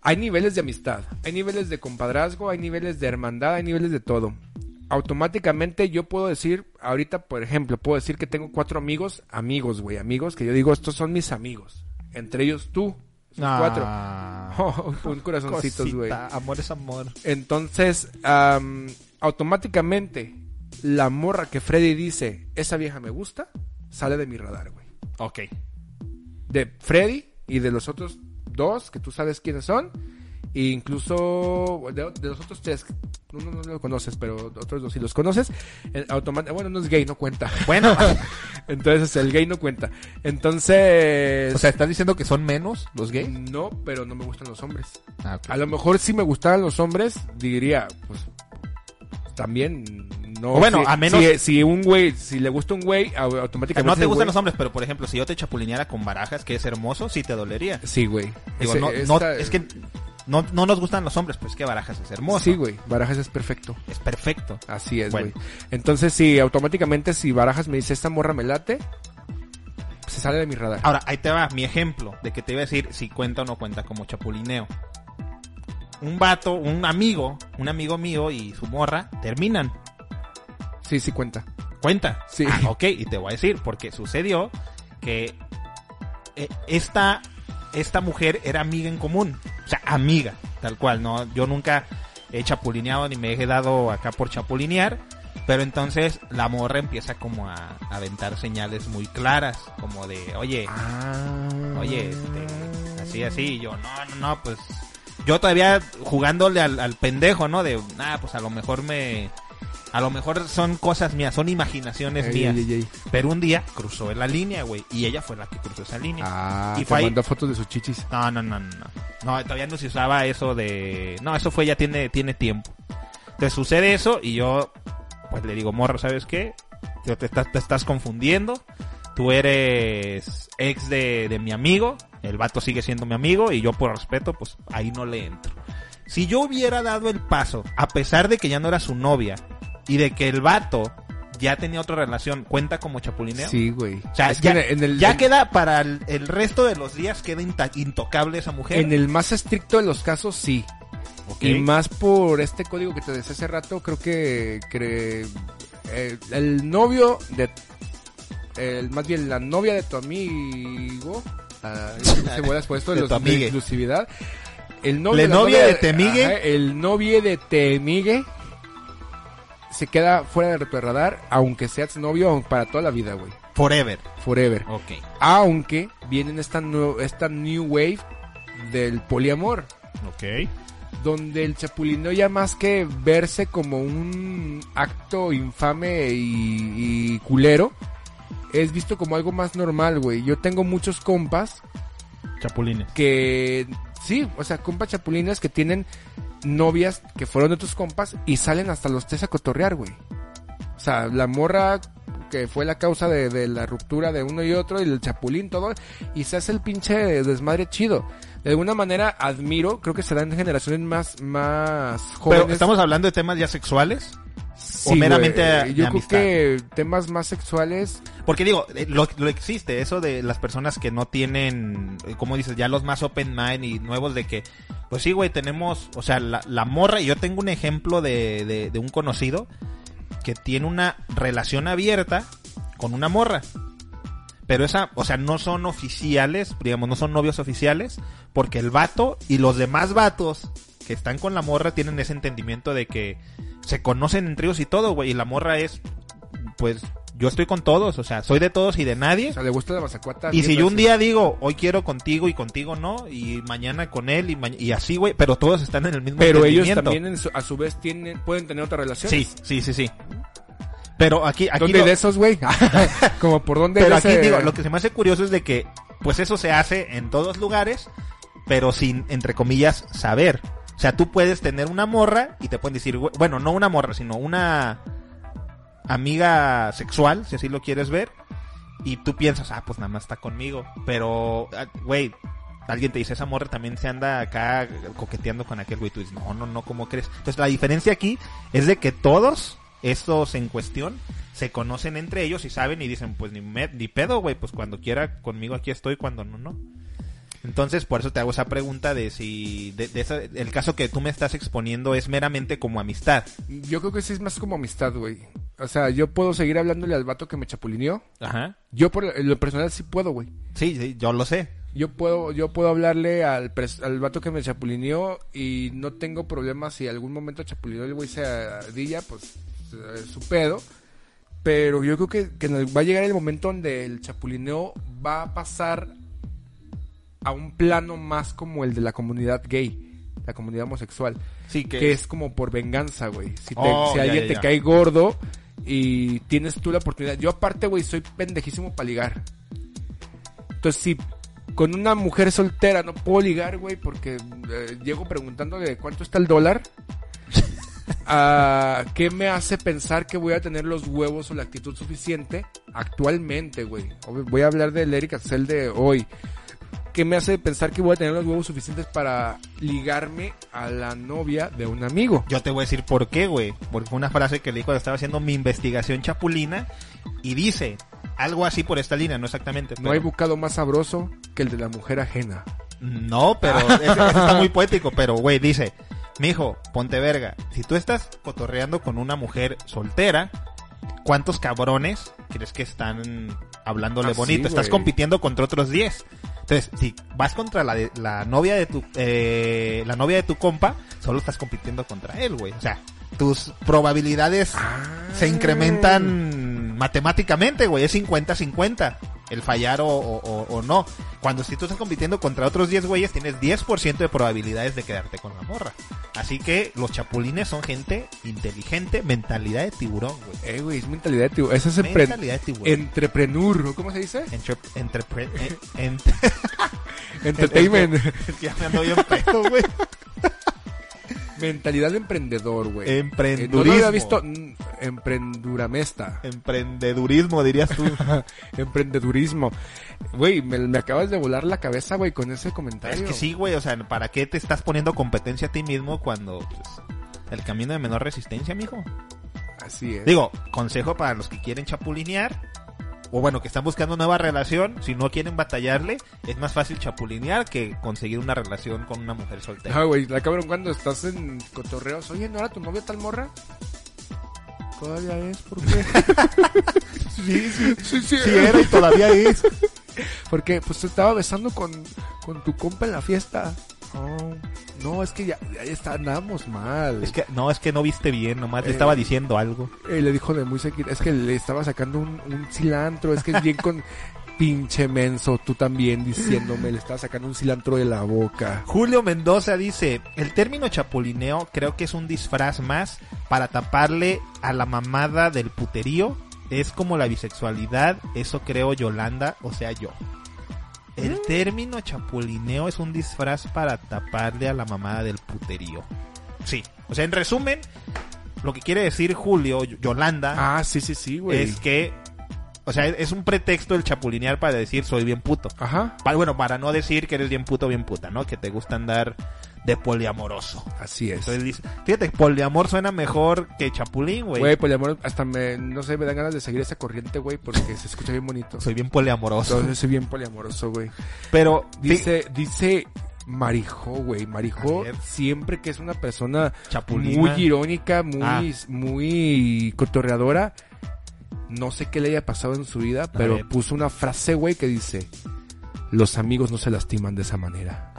Hay niveles de amistad, hay niveles de compadrazgo, hay niveles de hermandad, hay niveles de todo. Automáticamente yo puedo decir, ahorita por ejemplo, puedo decir que tengo cuatro amigos, amigos, güey, amigos, que yo digo, estos son mis amigos. Entre ellos tú, son cuatro. Ah, Oh, un corazoncitos, güey. Amor es amor. Entonces, am, automáticamente, la morra que Freddy dice, esa vieja me gusta, sale de mi radar, güey. Ok. De Freddy y de los otros dos, que tú sabes quiénes son, e incluso de, de los otros tres, uno no lo conoces, pero otros dos sí los conoces, eh, bueno, no es gay, no cuenta. Bueno, Entonces, el gay no cuenta. Entonces... o sea, ¿estás diciendo que son menos los gays? no, pero no me gustan los hombres. Ah. A lo mejor si me gustaran los hombres, diría, pues también no. O bueno, si, a menos- si, si un güey, si le gusta un güey, automáticamente. no te gustan güey- los hombres, pero por ejemplo, si yo te chapulineara con barajas, que es hermoso, sí te dolería. Sí, güey. Digo, Ese- no, esta- no, es que no, no nos gustan los hombres, pues que barajas es hermoso. Sí, güey. Barajas es perfecto. Es perfecto. Así es, Bueno. güey. Entonces, sí, automáticamente, si Barajas me dice esta morra me late, se sale de mi radar. Ahora, ahí te va mi ejemplo de que te iba a decir si cuenta o no cuenta como chapulineo. Un vato, un amigo, un amigo mío y su morra terminan. Sí, sí cuenta. Cuenta. Sí. Ah, ok, y te voy a decir, porque sucedió que eh, esta, esta mujer era amiga en común. O sea, amiga, tal cual, ¿no? Yo nunca he chapulineado ni me he dado acá por chapulinear. Pero entonces la morra empieza como a, a aventar señales muy claras, como de, oye, Ah. oye, este, así, así, y yo, no, no, no, pues, yo todavía jugándole al, al pendejo, ¿no? De, ah, pues a lo mejor me, a lo mejor son cosas mías, son imaginaciones Ey, mías. ey, ey. Pero un día cruzó la línea, güey, y ella fue la que cruzó esa línea. Ah, Y fue ahí- mandó fotos de sus chichis. No, no, no, no, no. No, todavía no se usaba eso de, no, eso fue ya tiene, tiene tiempo. Entonces sucede eso y yo, pues le digo, morro, ¿sabes qué? Te, estás- te estás confundiendo. Tú eres ex de, de mi amigo. El vato sigue siendo mi amigo y yo por respeto, pues ahí no le entro. Si yo hubiera dado el paso, a pesar de que ya no era su novia y de que el vato ya tenía otra relación, ¿cuenta como chapulineo? Sí, güey. O sea, Es ya, que en el, ya en- queda para el, el resto de los días, queda intocable esa mujer. En el más estricto de los casos, sí. Y más por este código que te decía hace rato, creo que, que, eh, el novio de... El, más bien la novia de tu amigo... ah, se vuelas por esto de, De los- amigue. exclusividad. El novio ¿Le la novia de Temigue? ajá, el novio de Temigue se queda fuera del radar, aunque seas novio para toda la vida, güey. Forever. Forever. Ok. Aunque viene en esta, esta new wave del poliamor, Ok. donde el chapulineo ya más que verse como un acto infame y, y culero, es visto como algo más normal, güey. Yo tengo muchos compas Chapulines. que sí, o sea, compas chapulines que tienen novias que fueron de tus compas y salen hasta los tres a cotorrear, güey. O sea, la morra que fue la causa de, de la ruptura de uno y otro y el chapulín todo y se hace el pinche desmadre chido. De alguna manera admiro, creo que se dan generaciones más más jóvenes. Pero estamos hablando de temas ya sexuales. Sí, o meramente de Yo creo amistad. que temas más sexuales Porque digo, eh, lo, lo existe, eso de las personas que no tienen, eh, como dices, ya los más open mind y nuevos de que, pues sí, güey, tenemos, o sea, la, la morra, yo tengo un ejemplo de, de, de un conocido que tiene una relación abierta con una morra. Pero esa, o sea, no son oficiales, digamos, no son novios oficiales, porque el vato y los demás vatos que están con la morra tienen ese entendimiento de que se conocen entre ellos y todo, güey, y la morra es, pues, yo estoy con todos, o sea, soy de todos y de nadie. o sea, le gusta la mazacuata. Y si yo un día digo, hoy quiero contigo y contigo no, y mañana con él y, ma- y así, güey, pero todos están en el mismo pero ellos también en su- a su vez tienen pueden tener otra relación. Sí, sí, sí, sí. Pero aquí, aquí ¿Dónde lo- de esos, güey? Como por dónde pero aquí ese- digo, lo que se me hace curioso es de que, pues eso se hace en todos lugares, pero sin, entre comillas, saber. O sea, tú puedes tener una morra y te pueden decir, bueno, no una morra, sino una amiga sexual, si así lo quieres ver, y tú piensas, ah, pues nada más está conmigo. Pero, ah, güey, alguien te dice, esa morra también se anda acá coqueteando con aquel güey. Tú dices, no, no, no, ¿cómo crees? Entonces la diferencia aquí es de que todos estos en cuestión se conocen entre ellos y saben y dicen, pues ni, me- ni pedo, güey, pues cuando quiera conmigo aquí estoy, cuando no, no. Entonces, por eso te hago esa pregunta de si, de, de esa- el caso que tú me estás exponiendo es meramente como amistad. Yo creo que sí es más como amistad, güey. O sea, yo puedo seguir hablándole al vato que me chapulineó. Ajá. Yo por en lo personal sí puedo, güey. Sí, sí, yo lo sé. Yo puedo, yo puedo hablarle al, pres- al vato que me chapulineó y no tengo problema si algún momento chapulineó el güey se ardilla, pues es su pedo. Pero yo creo que, que va a llegar el momento donde el chapulineo va a pasar a un plano más como el de la comunidad gay, la comunidad homosexual. Sí, que es como por venganza, güey. Si, te- Oh, si alguien ya, te cae gordo y tienes tú la oportunidad. Yo aparte, güey, soy pendejísimo para ligar. Entonces, si con una mujer soltera no puedo ligar, güey, porque eh, llego preguntándole cuánto está el dólar. ah, ¿Qué me hace pensar que voy a tener los huevos o la actitud suficiente actualmente, güey? Voy a hablar del Eric Axel de hoy. ¿Qué me hace pensar que voy a tener los huevos suficientes para ligarme a la novia de un amigo? Yo te voy a decir por qué, güey. Porque fue una frase que leí cuando estaba haciendo mi investigación chapulina y dice algo así por esta línea, no exactamente. No hay bocado más sabroso que el de la mujer ajena. No, pero ese, ese está muy poético, pero güey, dice, mijo, ponte verga, si tú estás cotorreando con una mujer soltera, ¿cuántos cabrones crees que están hablándole Ah, sí, bonito? Estás compitiendo contra otros 10. Entonces, si vas contra la, de- la novia de tu eh, la novia de tu compa, solo estás compitiendo contra él, güey. O sea, tus probabilidades se incrementan matemáticamente, güey. Es 50-50 el fallar o, o- o- no. Cuando si tú estás compitiendo contra otros 10 güeyes, tienes 10% de probabilidades de quedarte con la morra. Así que los chapulines son gente inteligente, mentalidad de tiburón, güey. Eh, güey, es mentalidad de tiburón. Eso es Mentalidad de tiburón. entrepreneur, ¿no? ¿cómo se dice? Entre, entrepre- eh, ent- Entertainment. Ya me ando bien pedo, güey. mentalidad de emprendedor, güey. Eh, no Emprendurismo. lo había visto. mm, Emprenduramesta. Emprendedurismo, dirías tú. Emprendedurismo. Güey, me, me acabas de volar la cabeza, güey, con ese comentario. Es que sí, güey, o sea, ¿para qué te estás poniendo competencia a ti mismo cuando pues, el camino de menor resistencia, mijo? Así es. Digo, consejo para los que quieren chapulinear, o bueno, que están buscando nueva relación, si no quieren batallarle, es más fácil chapulinear que conseguir una relación con una mujer soltera. Ah, güey, la cabrón, cuando estás en cotorreos, oye, ¿no era tu novia tal morra? Todavía es, ¿por qué? Sí, sí, sí, sí, sí era y todavía es. Porque, pues, te estaba besando con, con tu compa en la fiesta. Oh, no, es que ya, ya está, andamos mal. Es que, no, es que no viste bien, nomás le Eh. estaba diciendo algo. Eh, le dijo de muy seguido, es que le estaba sacando un, un cilantro, es que es bien con pinche menso, tú también diciéndome, le estaba sacando un cilantro de la boca. Julio Mendoza dice, el término chapulineo creo que es un disfraz más para taparle a la mamada del puterío. Es como la bisexualidad, eso creo Yolanda, o sea yo. El término chapulineo es un disfraz para taparle a la mamada del puterío. Sí, o sea, en resumen, lo que quiere decir Julio, Yolanda, Ah, sí, sí, sí, güey. es que, o sea, es un pretexto el chapulinear para decir soy bien puto. Ajá, bueno, para no decir que eres bien puto o bien puta, ¿no? Que te gusta andar de poliamoroso. así es. Entonces dice, fíjate, poliamor suena mejor que chapulín, güey. Güey, poliamor, hasta me, no sé, me dan ganas de seguir esa corriente, güey, porque se escucha bien bonito. Soy bien poliamoroso. Entonces soy bien poliamoroso, güey. Pero Dice, dice Marijó, güey. Ver. siempre que es una persona Chapulina. muy irónica, muy, Ah. muy cotorreadora. No sé qué le haya pasado en su vida, pero puso una frase, güey, que dice: Los amigos no se lastiman de esa manera.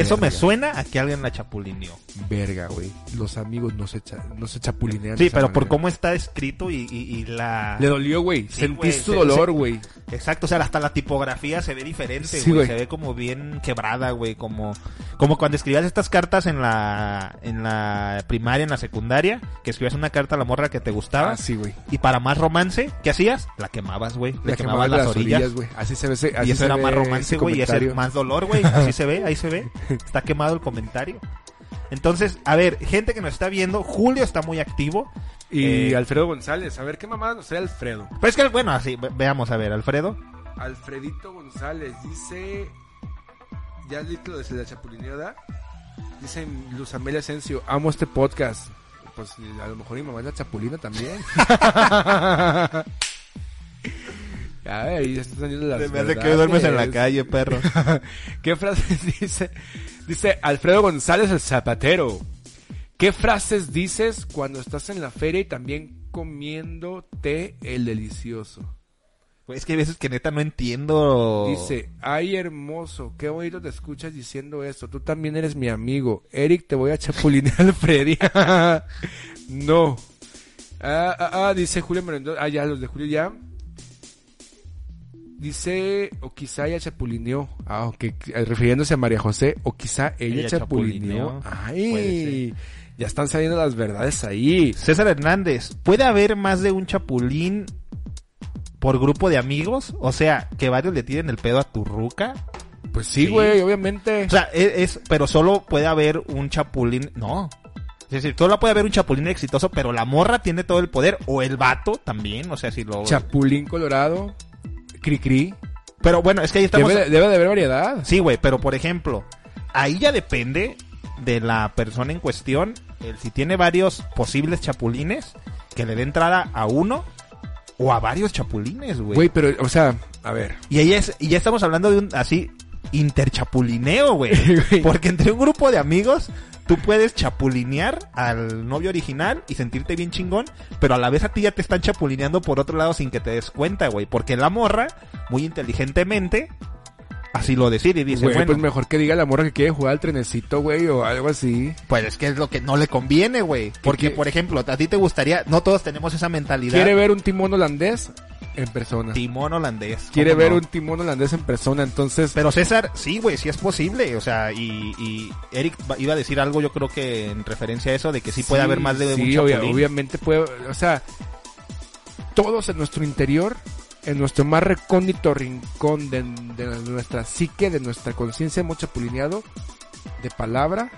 Eso me suena a que alguien la chapulineó. Verga, güey. Los amigos no se, no se chapulinean. Sí, pero por cómo está escrito y, y- y la... Le dolió, güey. Sí, Sentí su dolor, güey. Exacto, o sea, hasta la tipografía se ve diferente, güey. Se ve como bien quebrada, güey. Como, como cuando escribías estas cartas en la, en la primaria, en la secundaria, que escribías una carta a la morra que te gustaba. Ah, sí, güey. Y para más romance, ¿qué hacías? La quemabas, güey. Le Le quemabas las orillas. güey. Así se ve. Así y eso se era ve más romance, güey. Y ese más dolor, güey. Así se ve, ahí se ve. Está quemado el comentario. Entonces, a ver, gente que nos está viendo, Julio está muy activo. Y Eh, Alfredo González, a ver qué mamá nos trae Alfredo. Pues que, bueno, así, ve- veamos, a ver, Alfredo. Alfredito González dice. Ya listo lo de la chapulineada. Dice Luz Amelia Asensio, amo este podcast. Pues a lo mejor mi mamá es la chapulina también. a ver, ahí ya están saliendo las Me hace que duermes en la calle, perro. ¿Qué frases dice? Dice Alfredo González el zapatero. ¿Qué frases dices cuando estás en la feria y también comiéndote el delicioso? Güey, es que hay veces que neta no entiendo. Dice, ay hermoso, qué bonito te escuchas diciendo esto. Tú también eres mi amigo. Eric, te voy a chapulinear al Freddy. no. Ah, ah, ah, dice Julio Mendoza. Ah, ya, los de Julio ya. Dice, o quizá ella chapulineó. Ah, ok, eh, refiriéndose a María José. O quizá ella, Ella chapulineó. chapulineó. Ay, ya están saliendo las verdades ahí. César Hernández, ¿puede haber más de un chapulín por grupo de amigos? O sea, que varios le tiren el pedo a tu ruca. Pues sí, Sí. güey, obviamente. O sea, es, es- pero solo puede haber un chapulín. No. Es decir, solo puede haber un chapulín exitoso, pero la morra tiene todo el poder. O el vato también. O sea, si lo. Chapulín Colorado. Cri-cri. pero bueno, es que ahí estamos. Debe, de- debe de haber variedad. Sí, güey, pero por ejemplo, ahí ya depende de la persona en cuestión. El, si tiene varios posibles chapulines, que le dé entrada a uno o a varios chapulines, güey. Güey, pero, o sea, a ver. Y ahí es, y ya estamos hablando de un así interchapulineo, güey. Porque entre un grupo de amigos tú puedes chapulinear al novio original y sentirte bien chingón, pero a la vez a ti ya te están chapulineando por otro lado sin que te des cuenta, güey. Porque la morra, muy inteligentemente, así lo decide y dice, Güey, bueno, pues mejor que diga la morra que quiere jugar al trenecito, güey, o algo así. Pues es que es lo que no le conviene, güey. Porque, por ejemplo, a ti te gustaría, no todos tenemos esa mentalidad. Quiere ver un timón holandés en persona. timón holandés. Quiere ¿cómo ver no? un timón holandés en persona, entonces... Pero César, sí, güey, sí es posible. O sea, y, y Eric iba a decir algo, yo creo que en referencia a eso, de que sí, puede haber más de un sí, obvia- chapulín. obviamente puede, o sea, todos en nuestro interior, en nuestro más recóndito rincón de, de nuestra psique, de nuestra conciencia, hemos chapulineado de palabra,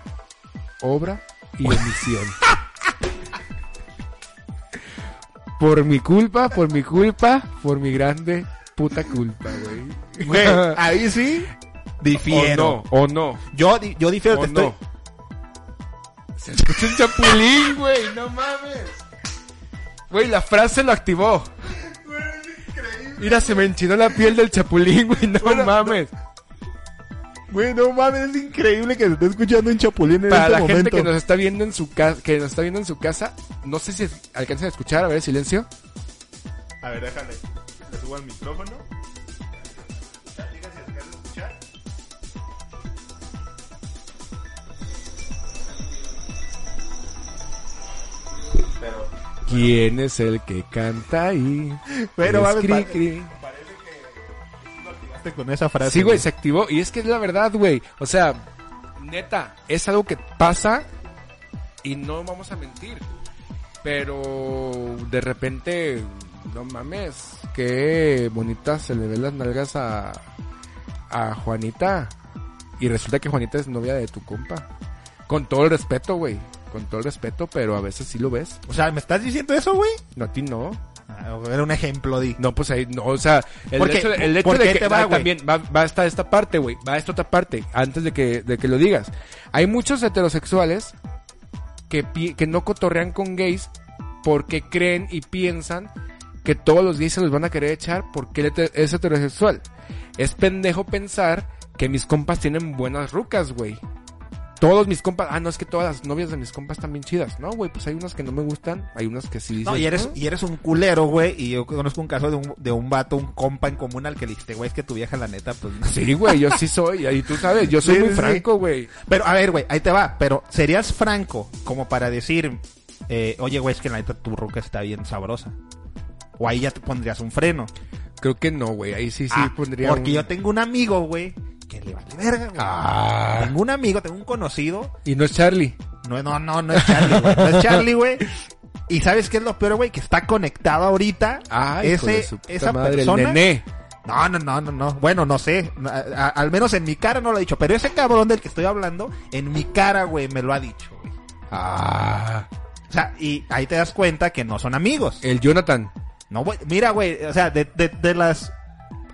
obra y omisión. Por mi culpa, por mi culpa, por mi grande puta culpa, güey. Güey, ahí sí, difiero. O no, o no. Yo, yo difiero, O te estoy... no. Se escucha un chapulín, güey, no mames. Güey, la frase lo activó. Mira, se me enchinó la piel del chapulín, güey, no Bueno, mames. Güey, no mames, es increíble que se esté escuchando un chapulín en Para este la gente que nos está viendo en su casa, que nos está viendo en su casa, no sé si alcanzan a escuchar, a ver, silencio. A ver, déjame. Le subo al micrófono. Pero, ¿Quién es el que canta ahí? Pero, bueno, mames, cri cri. Con esa frase. Sí, güey, se activó. Y es que es la verdad, güey. O sea, neta, es algo que pasa y no vamos a mentir. Pero de repente, no mames, qué bonitas se le ven las nalgas a, a Juanita. Y resulta que Juanita es novia de tu compa. Con todo el respeto, güey. Con todo el respeto, pero a veces sí lo ves. O sea, ¿me estás diciendo eso, güey? No, a ti no. Era un ejemplo, di. No, pues ahí, no, o sea, el Porque- hecho, de- el hecho ¿por de qué que te va, ah, también va, va hasta esta parte, güey, va a esta otra parte, antes de que, de que lo digas. Hay muchos heterosexuales que, que no cotorrean con gays porque creen y piensan que todos los gays se los van a querer echar porque es heterosexual. Es pendejo pensar que mis compas tienen buenas rucas, güey. Todos mis compas, ah, no, es que todas las novias de mis compas están bien chidas. No, güey, pues hay unas que no me gustan, hay unas que sí. No, dices, y eres, "Ah". y eres un culero, güey. Y yo conozco un caso de un, de un vato, un compa en común al que le dijiste, güey, es que tu vieja, la neta, pues no. Sí, güey, yo sí soy, y tú sabes, yo soy Sí, muy sí, franco, güey. Pero, a ver, güey, ahí te va. Pero, ¿serías franco como para decir, eh, oye, güey, es que la neta tu ruca está bien sabrosa? O ahí ya te pondrías un freno. Creo que no, güey, ahí sí, sí Ah, pondría Porque un- yo tengo un amigo, güey, que le vale verga, güey. Ah. Tengo un amigo, tengo un conocido. Y no es Charlie. No, no, no, no es Charlie, güey. No es Charlie, güey. Y ¿sabes qué es lo peor, güey? Que está conectado ahorita. Ah, de ese, esa madre, persona. el nené. No, no, no, no, no. Bueno, no sé. A- a- al menos en mi cara no lo ha dicho. Pero ese cabrón del que estoy hablando, en mi cara, güey, me lo ha dicho, güey. Ah. O sea, y ahí te das cuenta que no son amigos. El Jonathan. No, güey. Mira, güey. O sea, de, de, de las...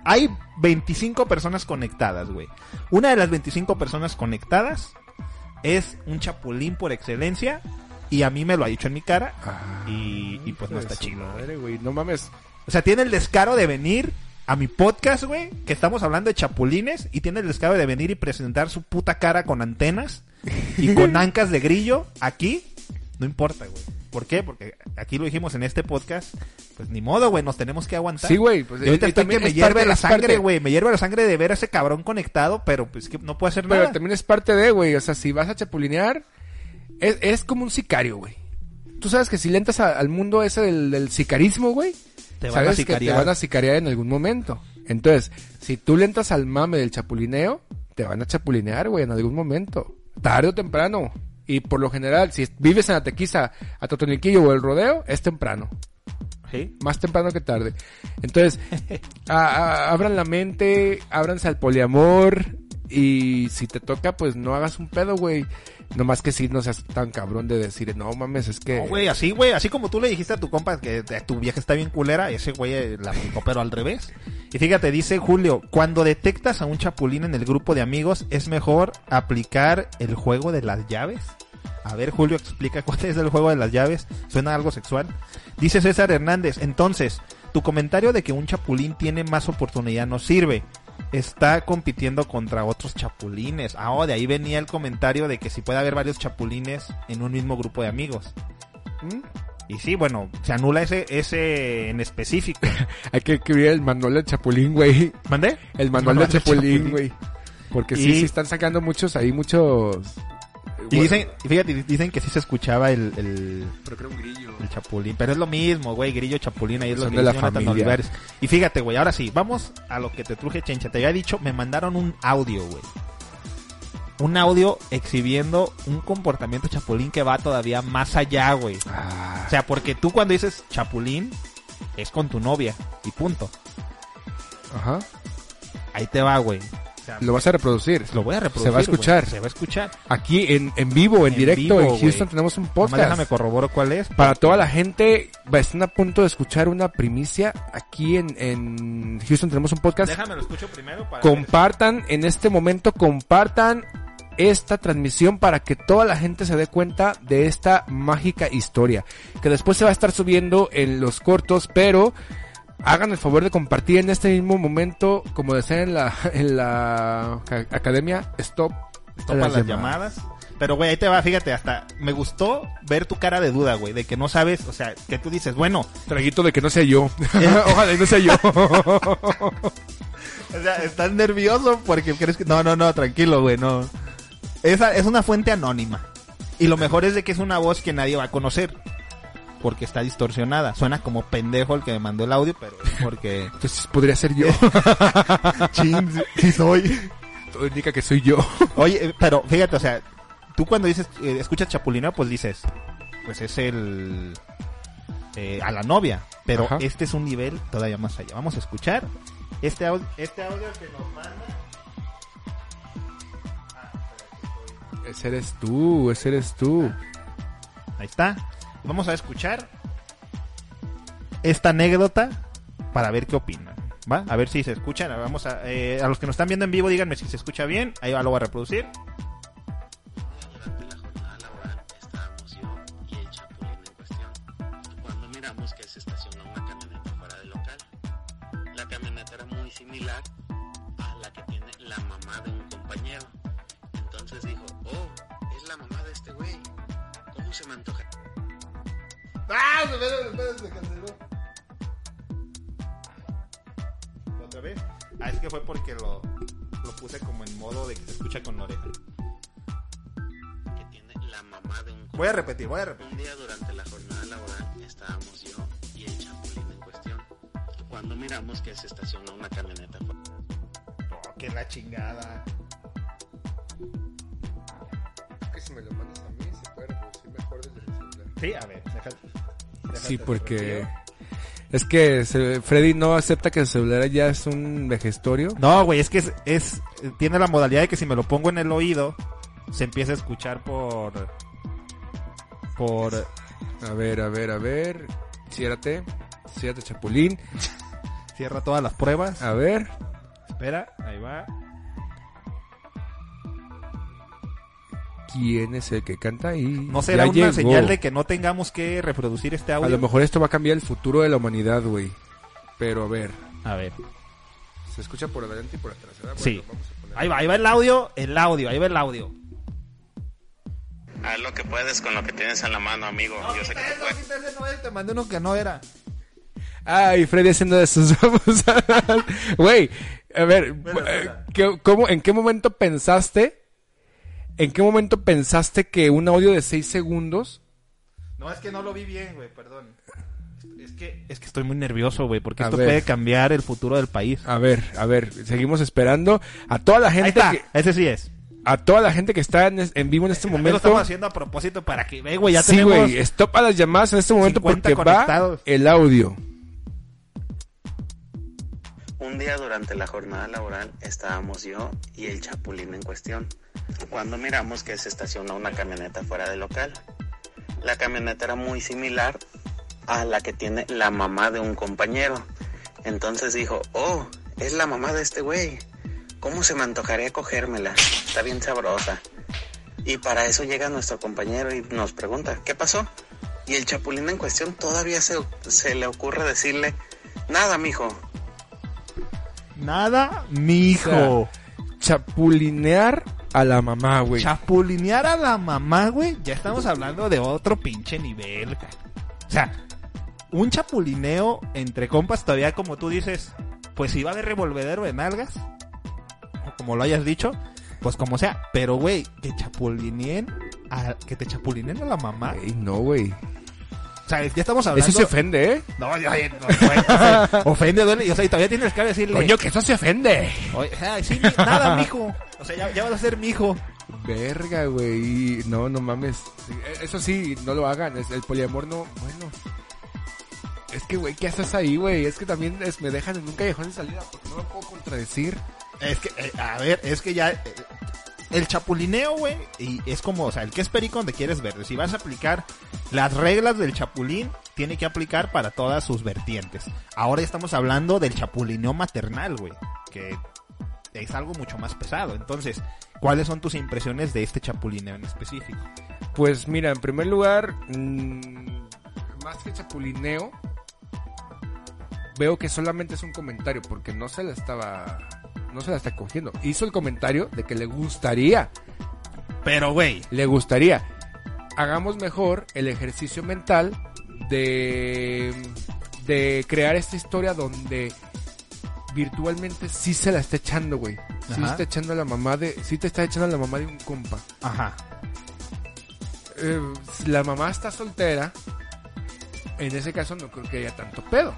Hay 25 personas conectadas, güey. Una de las 25 personas conectadas es un chapulín por excelencia. Y a mí me lo ha dicho en mi cara. y, y pues no está chido, güey. madre, güey. No mames. O sea, tiene el descaro de venir a mi podcast, güey, que estamos hablando de chapulines, y tiene el descaro de venir y presentar su puta cara con antenas y con ancas de grillo aquí. No importa, güey. ¿Por qué? Porque aquí lo dijimos en este podcast, pues ni modo, güey, nos tenemos que aguantar. Sí, güey, pues, Y ahorita estoy también que me es hierve la sangre, güey. Me hierve la sangre de ver a ese cabrón conectado, pero pues que no puedo hacer Pero nada. también es parte de, güey. O sea, si vas a chapulinear, es, es como un sicario, güey. Tú sabes que si le entras a- al mundo ese del, del sicarismo, güey, Te van a sabes que te van a sicariar en algún momento. Entonces, si tú le entras al mame del chapulineo, te van a chapulinear, güey, en algún momento. Tarde o temprano. Y por lo general, si vives en la tequiza, a Totoniquillo o el rodeo, es temprano. Sí. Más temprano que tarde. Entonces, a- a- abran la mente, ábranse al poliamor. Y si te toca, pues no hagas un pedo, güey. Nomás que si no seas tan cabrón de decir, no mames, es que. No, güey, así, güey, así como tú le dijiste a tu compa que eh, tu vieja está bien culera, ese güey eh, la aplicó pero al revés. Y fíjate, dice Julio, cuando detectas a un chapulín en el grupo de amigos, es mejor aplicar el juego de las llaves. A ver, Julio, explica cuál es el juego de las llaves. Suena algo sexual. Dice César Hernández, entonces, tu comentario de que un chapulín tiene más oportunidad no sirve. Está compitiendo contra otros chapulines. Ah, oh, de ahí venía el comentario de que si puede haber varios chapulines en un mismo grupo de amigos. ¿Mm? Y sí, bueno, se anula ese, ese en específico. Hay que escribir el manual del chapulín, güey. ¿Mandé? El manual del chapulín, güey. Porque sí, sí están sacando muchos ahí, muchos. Y dicen, y fíjate, dicen que sí se escuchaba el, el, Pero creo un grillo. el chapulín, pero es lo mismo, güey, grillo, chapulín, ahí es lo Son que de la familia. Olivares. Y fíjate, güey, ahora sí, vamos a lo que te truje, Chencha. Te había dicho, me mandaron un audio, güey. Un audio exhibiendo un comportamiento chapulín que va todavía más allá, güey. Ah, O sea, porque tú cuando dices chapulín, es con tu novia, y punto. ajá. Ahí te va, güey. Sea, Lo vas a reproducir. lo voy a reproducir. Se va a escuchar. Se va a escuchar. Aquí en, en vivo, en, En directo, vivo, en. Houston tenemos un Nomás podcast. déjame corroboro cuál es. Para toda la gente, están a punto de escuchar una primicia. Aquí en, en Houston tenemos un podcast. Déjame lo escucho primero para Compartan en este momento, compartan esta transmisión para que toda la gente se dé cuenta de esta mágica historia. Que después se va a estar subiendo en los cortos, pero hagan el favor de compartir en este mismo momento, como decía en la, en la ca- academia, stop. Topa las, llamadas. Pero, güey, ahí te va, fíjate, hasta me gustó ver tu cara de duda, güey, de que no sabes, o sea, que tú dices, bueno, Traguito de que no sea yo. Ojalá y no sea yo. o sea, estás nervioso porque crees que... No, no, no, tranquilo, güey, no. Esa es una fuente anónima. Y lo mejor es de que es una voz que nadie va a conocer. Porque está distorsionada. Suena como pendejo el que me mandó el audio, pero es porque... Entonces podría ser yo. Chin, sí soy. Todo indica que soy yo. Oye, eh, pero fíjate, o sea, tú cuando dices, eh, escuchas Chapulineo, pues dices, pues es el... eh, a la novia. Pero Ajá. este es un nivel todavía más allá. Vamos a escuchar este audio, este audio que nos manda. Ese eres tú, ese eres tú. Ahí está. Vamos a escuchar esta anécdota para ver qué opinan. ¿Va? A ver si se escuchan. Vamos a, eh, a los que nos están viendo en vivo, díganme si se escucha bien. Ahí va, lo voy a reproducir. Porque es que se- Freddy no acepta que el celular ya es un vejestorio. No, güey, es que es, es- tiene la modalidad de que si me lo pongo en el oído, se empieza a escuchar por por A ver, a ver, a ver. Ciérrate. Ciérrate, Chapulín. cierra todas las pruebas. A ver. Espera, ¿Quién es el que canta ahí? No será Ya una llegó. señal de que no tengamos que reproducir este A audio. lo mejor esto va a cambiar el futuro de la humanidad, güey. Pero a ver. A ver. Se escucha por adelante y por atrás. Sí. Bueno, vamos a poner- Ahí va, ahí va el audio, el audio, ahí va el audio. Haz lo que puedes con lo que tienes en la mano, amigo. Yo sé que te puedes. te mandé uno que no era. Ay, Freddy haciendo de sus. Güey, a ver, eh, espera. ¿qué- cómo, ¿en qué momento pensaste? ¿En qué momento pensaste que un audio de 6 segundos? No, es que no lo vi bien, güey, perdón. Es que, es que estoy muy nervioso, güey, porque A esto ver. puede cambiar el futuro del país. A ver, a ver, seguimos esperando a toda la Ahí gente está, que, ese sí es. a toda la gente que está en, en vivo en este También Lo momento. estamos haciendo a propósito para que, ve, güey, ya sí, tenemos... güey, stop a las llamadas en este momento 50 porque va el audio. Un día durante la jornada laboral estábamos yo y el chapulín en cuestión, cuando miramos que se estacionó una camioneta fuera del local. La camioneta era muy similar a la que tiene la mamá de un compañero. Entonces dijo, oh, es la mamá de este güey. ¿Cómo se me antojaría cogérmela? Está bien sabrosa. Y para eso llega nuestro compañero y nos pregunta, ¿qué pasó? Y el chapulín en cuestión todavía se, se le ocurre decirle, nada, mijo, Nada, mijo. Chapulinear a la mamá, güey. Chapulinear a la mamá, güey. Ya estamos hablando de otro pinche nivel, O sea, un chapulineo entre compas todavía como tú dices, pues si va a haber revolvedero de nalgas, o como lo hayas dicho, pues como sea. Pero, güey, que chapulineen a, que te chapulineen a la mamá. No, güey. O sea, ya estamos hablando... Eso se ofende, ¿eh? No, ya, ya, no, güey, o sea, ofende, duele. Y, o sea, y todavía tienes que decirle... Coño, que eso se ofende. Oye, ay, sí, nada, mijo. O sea, ya, ya vas a ser mijo. Verga, güey. No, no mames. Eh, Eso sí, no lo hagan. El poliamor no. Bueno. Es que, güey, ¿qué haces ahí, güey? Es que también es- me dejan en un callejón de salida porque no lo puedo contradecir. Es que, eh, a ver, es que ya. eh, el chapulineo, güey, y es como, o sea, el que es perico donde quieres ver. Si vas a aplicar las reglas del chapulín, tiene que aplicar para todas sus vertientes. Ahora ya estamos hablando del chapulineo maternal, güey, que es algo mucho más pesado. Entonces, ¿cuáles son tus impresiones de este chapulineo en específico? Pues mira, en primer lugar, mm, más que chapulineo, veo que solamente es un comentario porque no se la estaba. No se la está cogiendo. Hizo el comentario de que le gustaría Pero, güey, le gustaría. Hagamos mejor el ejercicio mental de, de crear esta historia donde virtualmente sí se la está echando, güey. Sí Ajá. está echando a la mamá de, sí te está echando a la mamá de un compa. ajá. Eh, la mamá está soltera En ese caso no creo que haya tanto pedo.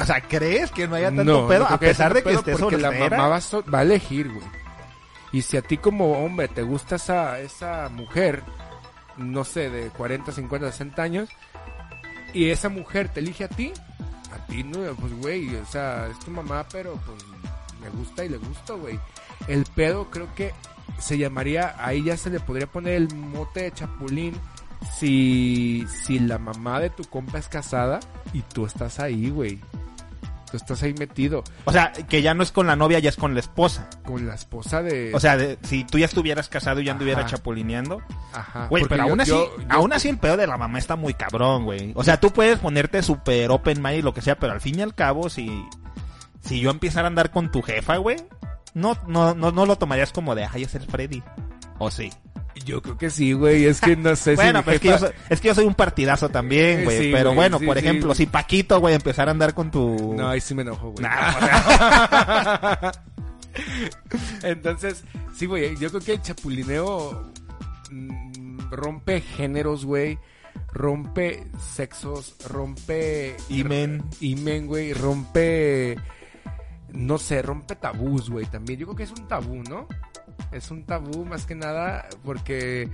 O sea, ¿crees que no haya tanto No, pedo? no a pesar de que esté porque la mamá va a, so- va a elegir, güey. Y si a ti como hombre te gusta esa, esa mujer, no sé, de 40, 50, 60 años, y esa mujer te elige a ti, a ti no, pues güey, o sea, es tu mamá, pero pues me gusta y le gusta, güey. El pedo creo que se llamaría, ahí ya se le podría poner el mote de chapulín si, si la mamá de tu compa es casada y tú estás ahí, güey. Tú estás ahí metido O sea, que ya no es con la novia, ya es con la esposa. con la esposa de... O sea, de- si tú ya estuvieras casado y ya anduviera chapulineando. Ajá. Güey, pero yo- aún así, yo- yo- aún así el pedo de la mamá está muy cabrón, güey. O sea, tú puedes ponerte super open mind y lo que sea, pero al fin y al cabo, si, si yo empezara a andar con tu jefa, güey, no, no, no, no lo tomarías como de, ay, es el Freddy. O sí. Yo creo que sí, güey. Es que no sé Bueno, si... pero mi es que, yo jefa- soy, es que yo soy un partidazo también, güey. sí, pero güey, bueno, sí, por sí. ejemplo, si Paquito, güey, empezara a andar con tu... No, ahí sí me enojo, güey. Nah, Entonces, sí, güey, yo creo que el chapulineo mm, rompe géneros, güey. Rompe sexos, rompe... Imen. Imen, güey. Rompe... No sé, rompe tabús, güey, también. Yo creo que es un tabú, ¿no? Es un tabú más que nada porque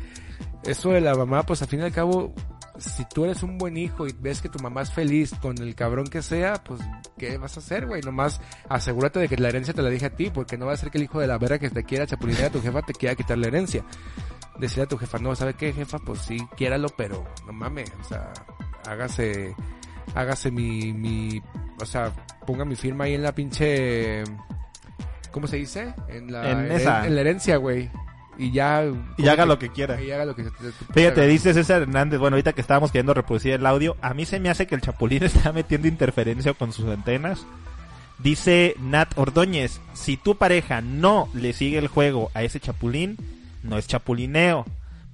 eso de la mamá, pues al fin y al cabo, si tú eres un buen hijo y ves que tu mamá es feliz con el cabrón que sea, pues ¿qué vas a hacer, güey? Nomás asegúrate de que la herencia te la deje a ti, porque no va a ser que el hijo de la verga que te quiera chapulinear a tu jefa te quiera quitar la herencia. Decirle a tu jefa, no, ¿sabe qué, jefa? Pues sí, quiéralo, pero no mames, o sea, hágase, hágase mi, mi, o sea, ponga mi firma ahí en la pinche, ¿cómo se dice? En la, En esa. en la herencia, güey. Y ya... Y haga lo que quiera. Y haga lo que se te- te- Fíjate, dice César Hernández, bueno, ahorita que estábamos queriendo reproducir el audio, a mí se me hace que el Chapulín está metiendo interferencia con sus antenas. Dice Nat Ordóñez, si tu pareja no le sigue el juego a ese Chapulín, no es chapulineo.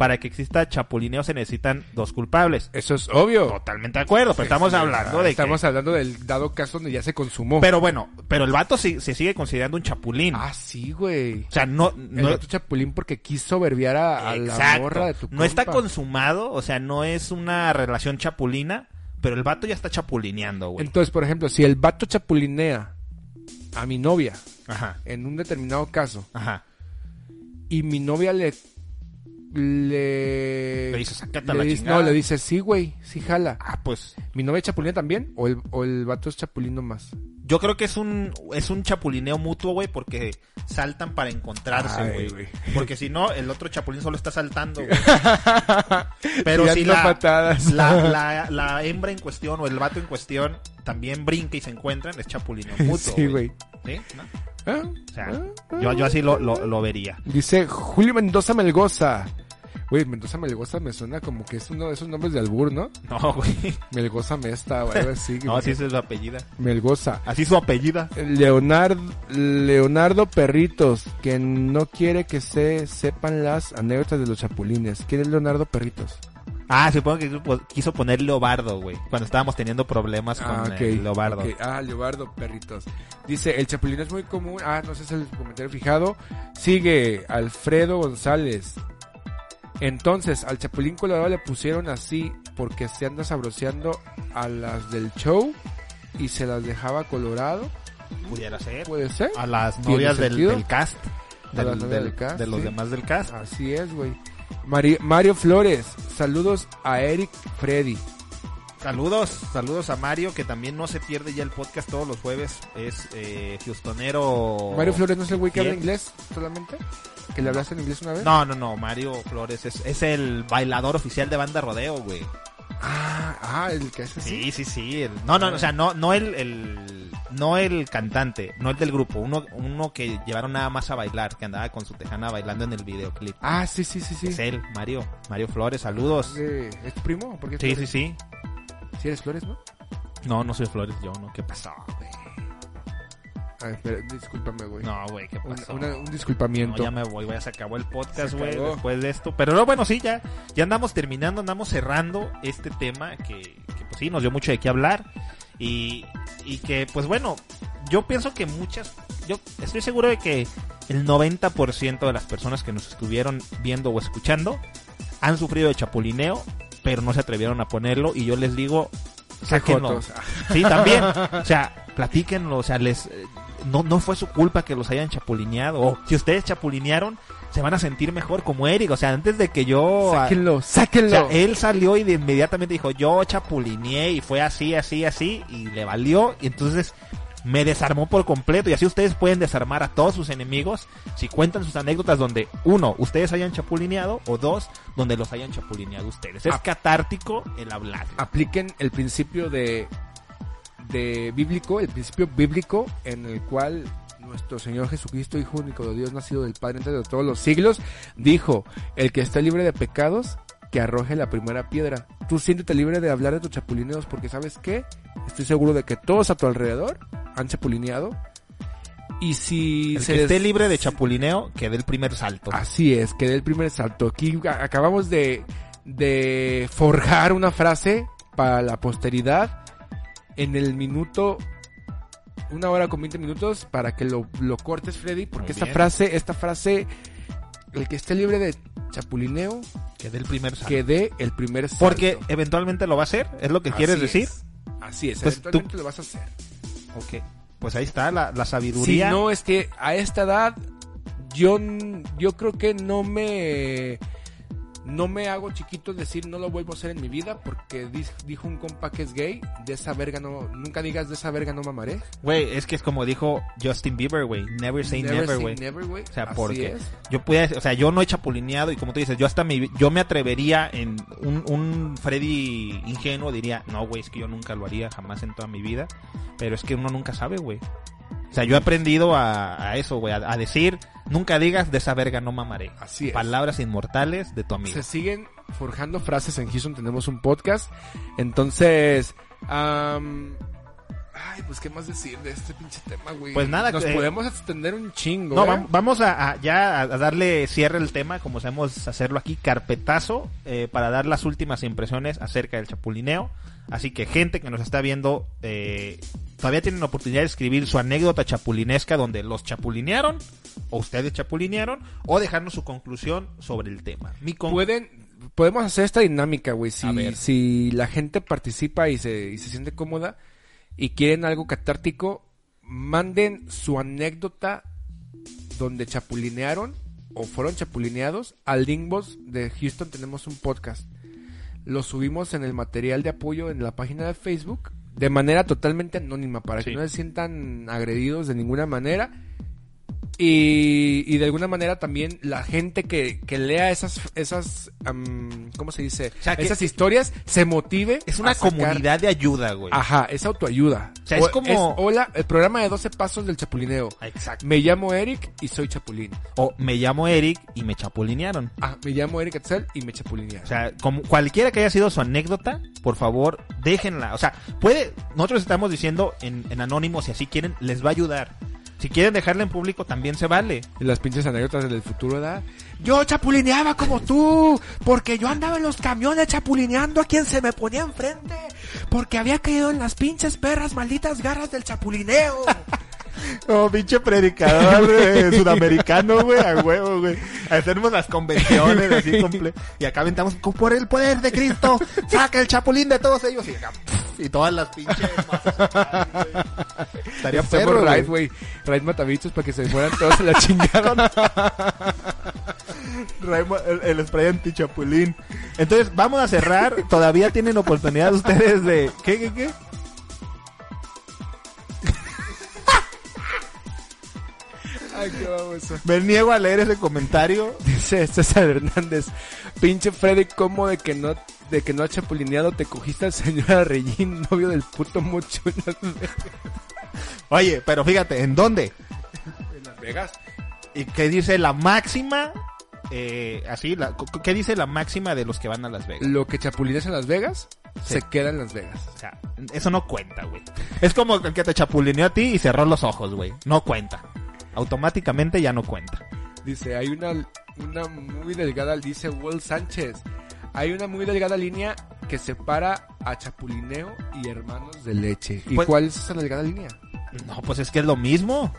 Para que exista chapulineo se necesitan dos culpables. Eso es obvio. Totalmente de acuerdo, pero estamos hablando de que- Estamos hablando del dado caso donde ya se consumó. Pero bueno, pero el vato sí- se sigue considerando un chapulín. Ah, sí, güey. o sea, no... El no vato chapulín porque quiso verbiar a, a la morra de tu No está compa. consumado, o sea, no es una relación chapulina, pero el vato ya está chapulineando, güey. Entonces, por ejemplo, si el vato chapulinea a mi novia Ajá, en un determinado caso ajá. y mi novia le le Le dice, "Sácate a le la dice- chingada". no le dice sí güey sí jala Ah, pues mi novia chapulina también o el, o el vato es chapulino más yo creo que es un es un chapulineo mutuo, güey, porque saltan para encontrarse, güey. Porque si no, el otro chapulín solo está saltando, güey. Pero si la, patadas. la, la, la hembra en cuestión o el vato en cuestión también brinca y se encuentran, es chapulineo mutuo, sí güey ¿Sí? ¿No? Ah, O sea, ah, yo, yo así lo, lo, lo vería. Dice Julio Mendoza Melgoza. Güey, Mendoza Melgoza me suena como que es uno de esos nombres de albur, ¿no? No, güey. Melgoza Mesta algo así. No, así es su apellida. Melgoza. Así su apellida. Leonardo, Leonardo Perritos, que no quiere que se sepan las anécdotas de los chapulines. ¿Quién es Leonardo Perritos? Ah, supongo que quiso- poner Leobardo, güey. Cuando estábamos teniendo problemas con Ah, ok, el Leobardo. Ah, Leobardo Perritos. Dice, el chapulín es muy común. Ah, no sé si es el comentario fijado. Sigue Alfredo González. Entonces, al chapulín colorado le pusieron así porque se anda sabroseando a las del show y se las dejaba colorado. Pudiera ser. ¿Puede ser? A las ¿Tiene novias del, del cast. Del- del- del cast, de los sí. demás del cast. Así es, güey. Mari- Mario Flores, saludos a Eric Freddy. Saludos, saludos a Mario, que también no se pierde ya el podcast todos los jueves. Es eh, Houstonero. Mario Flores no es el güey que habla inglés solamente. ¿Que le hablaste en inglés una vez? No, no, no. Mario Flores es, es el bailador oficial de banda rodeo, güey. Ah, ah, el que hace así. Sí, sí, sí. el- no, no, o sea, no, no el, el, no el cantante, no el del grupo. Uno, uno que llevaron nada más a bailar, que andaba con su tejana bailando en el videoclip. Ah, sí, sí, sí, sí. Es él, Mario, Mario Flores, saludos. Eh, ¿Es tu primo? ¿Por qué es Sí, sí, Flores? sí. Sí eres Flores, ¿no? No, no soy Flores, yo no. ¿Qué pasó, güey? Ah, espera, discúlpame, güey. No, güey, ¿qué Un, pasó? una- un No, disculpamiento. ya me voy, ya se acabó el podcast, güey, después de esto. Pero no, bueno, sí, ya, ya andamos terminando, andamos cerrando este tema que, que, pues sí, nos dio mucho de qué hablar. Y, y que, pues bueno, yo pienso que muchas, yo estoy seguro de que el 90% de las personas que nos estuvieron viendo o escuchando han sufrido de chapulineo pero no se atrevieron a ponerlo y yo les digo, sáquenlo. Sí, también. O sea, platíquenlo, o sea, les eh, no no fue su culpa que los hayan chapulineado o si ustedes chapulinearon se van a sentir mejor como Eric, o sea, antes de que yo Sáquenlo, o sáquenlo. sea, él salió y de inmediatamente dijo, yo chapulineé y fue así, así, así, y le valió, y entonces me desarmó por completo, y así ustedes pueden desarmar a todos sus enemigos si cuentan sus anécdotas donde, uno, ustedes hayan chapulineado, o dos, donde los hayan chapulineado ustedes. Es catártico el hablar. apliquen el principio de, de bíblico, el principio bíblico en el cual nuestro Señor Jesucristo, Hijo único de Dios, nacido del Padre antes de todos los siglos, dijo, el que esté libre de pecados, que arroje la primera piedra. Tú siéntete libre de hablar de tus chapulineos porque sabes qué, estoy seguro de que todos a tu alrededor han chapulineado. Y si El se que esté libre de chapulineo, que dé el primer salto. Así es, que dé el primer salto. Aquí acabamos de, de forjar una frase para la posteridad en el minuto, una hora con 20 minutos para que lo, lo cortes, Freddy, porque esta frase, esta frase, el que esté libre de chapulineo, Que dé el primer salto. que dé el primer salto. Porque eventualmente lo va a hacer, es lo que quieres decir. Así es, Pues eventualmente tú- lo vas a hacer. Ok. Pues ahí está la, la Si sabiduría. no, es que a esta edad yo, yo creo que no me no me hago chiquito decir no lo vuelvo a hacer en mi vida porque dijo un compa que es gay, de esa verga no, nunca digas de esa verga no mamaré. Güey, es que es como dijo Justin Bieber, güey. Never say never, güey. O sea, Así porque es. yo pude, o sea, yo no he chapulineado y como tú dices, yo hasta mi, yo me atrevería en un, un Freddy ingenuo diría, no, güey, es que yo nunca lo haría jamás en toda mi vida, pero es que uno nunca sabe, güey. O sea, yo he aprendido a, a eso, güey, a, a decir, nunca digas de esa verga no mamaré. Así es. Palabras inmortales de tu amigo. Se siguen forjando frases en Houston, tenemos un podcast. Entonces, am, ay, pues qué más decir de este pinche tema, güey. Pues nada, nos eh, podemos extender un chingo. No, ¿eh? vam- vamos a, a- ya a darle cierre al tema, como sabemos hacerlo aquí, carpetazo, eh, para dar las últimas impresiones acerca del chapulineo. Así que gente que nos está viendo, eh, todavía tienen la oportunidad de escribir su anécdota chapulinesca donde los chapulinearon, o ustedes chapulinearon, o dejarnos su conclusión sobre el tema. Mi con- Pueden, podemos hacer esta dinámica, güey. Si, si la gente participa y se, y se siente cómoda y quieren algo catártico, manden su anécdota donde chapulinearon o fueron chapulineados al Linkbox de Houston. Tenemos un podcast. Lo subimos en el material de apoyo en la página de Facebook de manera totalmente anónima para Sí. que no se sientan agredidos de ninguna manera. Y, y de alguna manera también la gente que, que lea esas, esas am, ¿cómo se dice? O sea, que- esas historias se motive. es una comunidad de ayuda, güey. Ajá, es autoayuda. O sea, es como- hola, el programa de 12 pasos del chapulineo. Exacto. Me llamo Eric y soy chapulín. O me llamo Eric y me chapulinearon. Ah, me llamo Eric Etzel y me chapulinearon. O sea, como cualquiera que haya sido su anécdota, por favor, déjenla. O sea, puede, nosotros estamos diciendo en, en anónimo, si así quieren, les va a ayudar. Si quieren dejarla en público, también se vale. Y las pinches anécdotas del futuro, ¿verdad? Yo chapulineaba como tú, porque yo andaba en los camiones chapulineando a quien se me ponía enfrente, porque había caído en las pinches perras malditas garras del chapulineo. Oh, pinche predicador sudamericano, güey, a huevo, güey. Hacemos las convenciones así comple Y acá aventamos, "Con- por el poder de Cristo, saca el chapulín de todos ellos. Y, acá, y todas las pinches masas acá, güey. Estaría perro, raid, güey. Raid matabichos para que se mueran todos a la chingada. Traemos el, el spray anti-chapulín. Entonces, vamos a cerrar. Todavía tienen oportunidad ustedes de... ¿Qué, qué, qué? Ay, qué baboso. Me niego a leer ese comentario. Dice César Hernández, pinche Freddy, ¿cómo de que no de que no ha chapulineado te cogiste al señor Arrellín, novio del puto mucho en Las Vegas? Oye, pero fíjate, ¿en dónde? En Las Vegas? ¿Y qué dice la máxima? Eh, así, la, ¿qué dice la máxima de los que van a Las Vegas? Lo que chapulineas en Las Vegas, Sí. se queda en Las Vegas. O sea, eso no cuenta, güey. Es como el que te chapulineó a ti y cerró los ojos, güey. No cuenta. Automáticamente ya no cuenta. Dice, hay una, una muy delgada, dice Will Sánchez, hay una muy delgada línea que separa a chapulineo y hermanos de leche. ¿Y Pues- cuál es esa delgada línea? No, pues es que es lo mismo.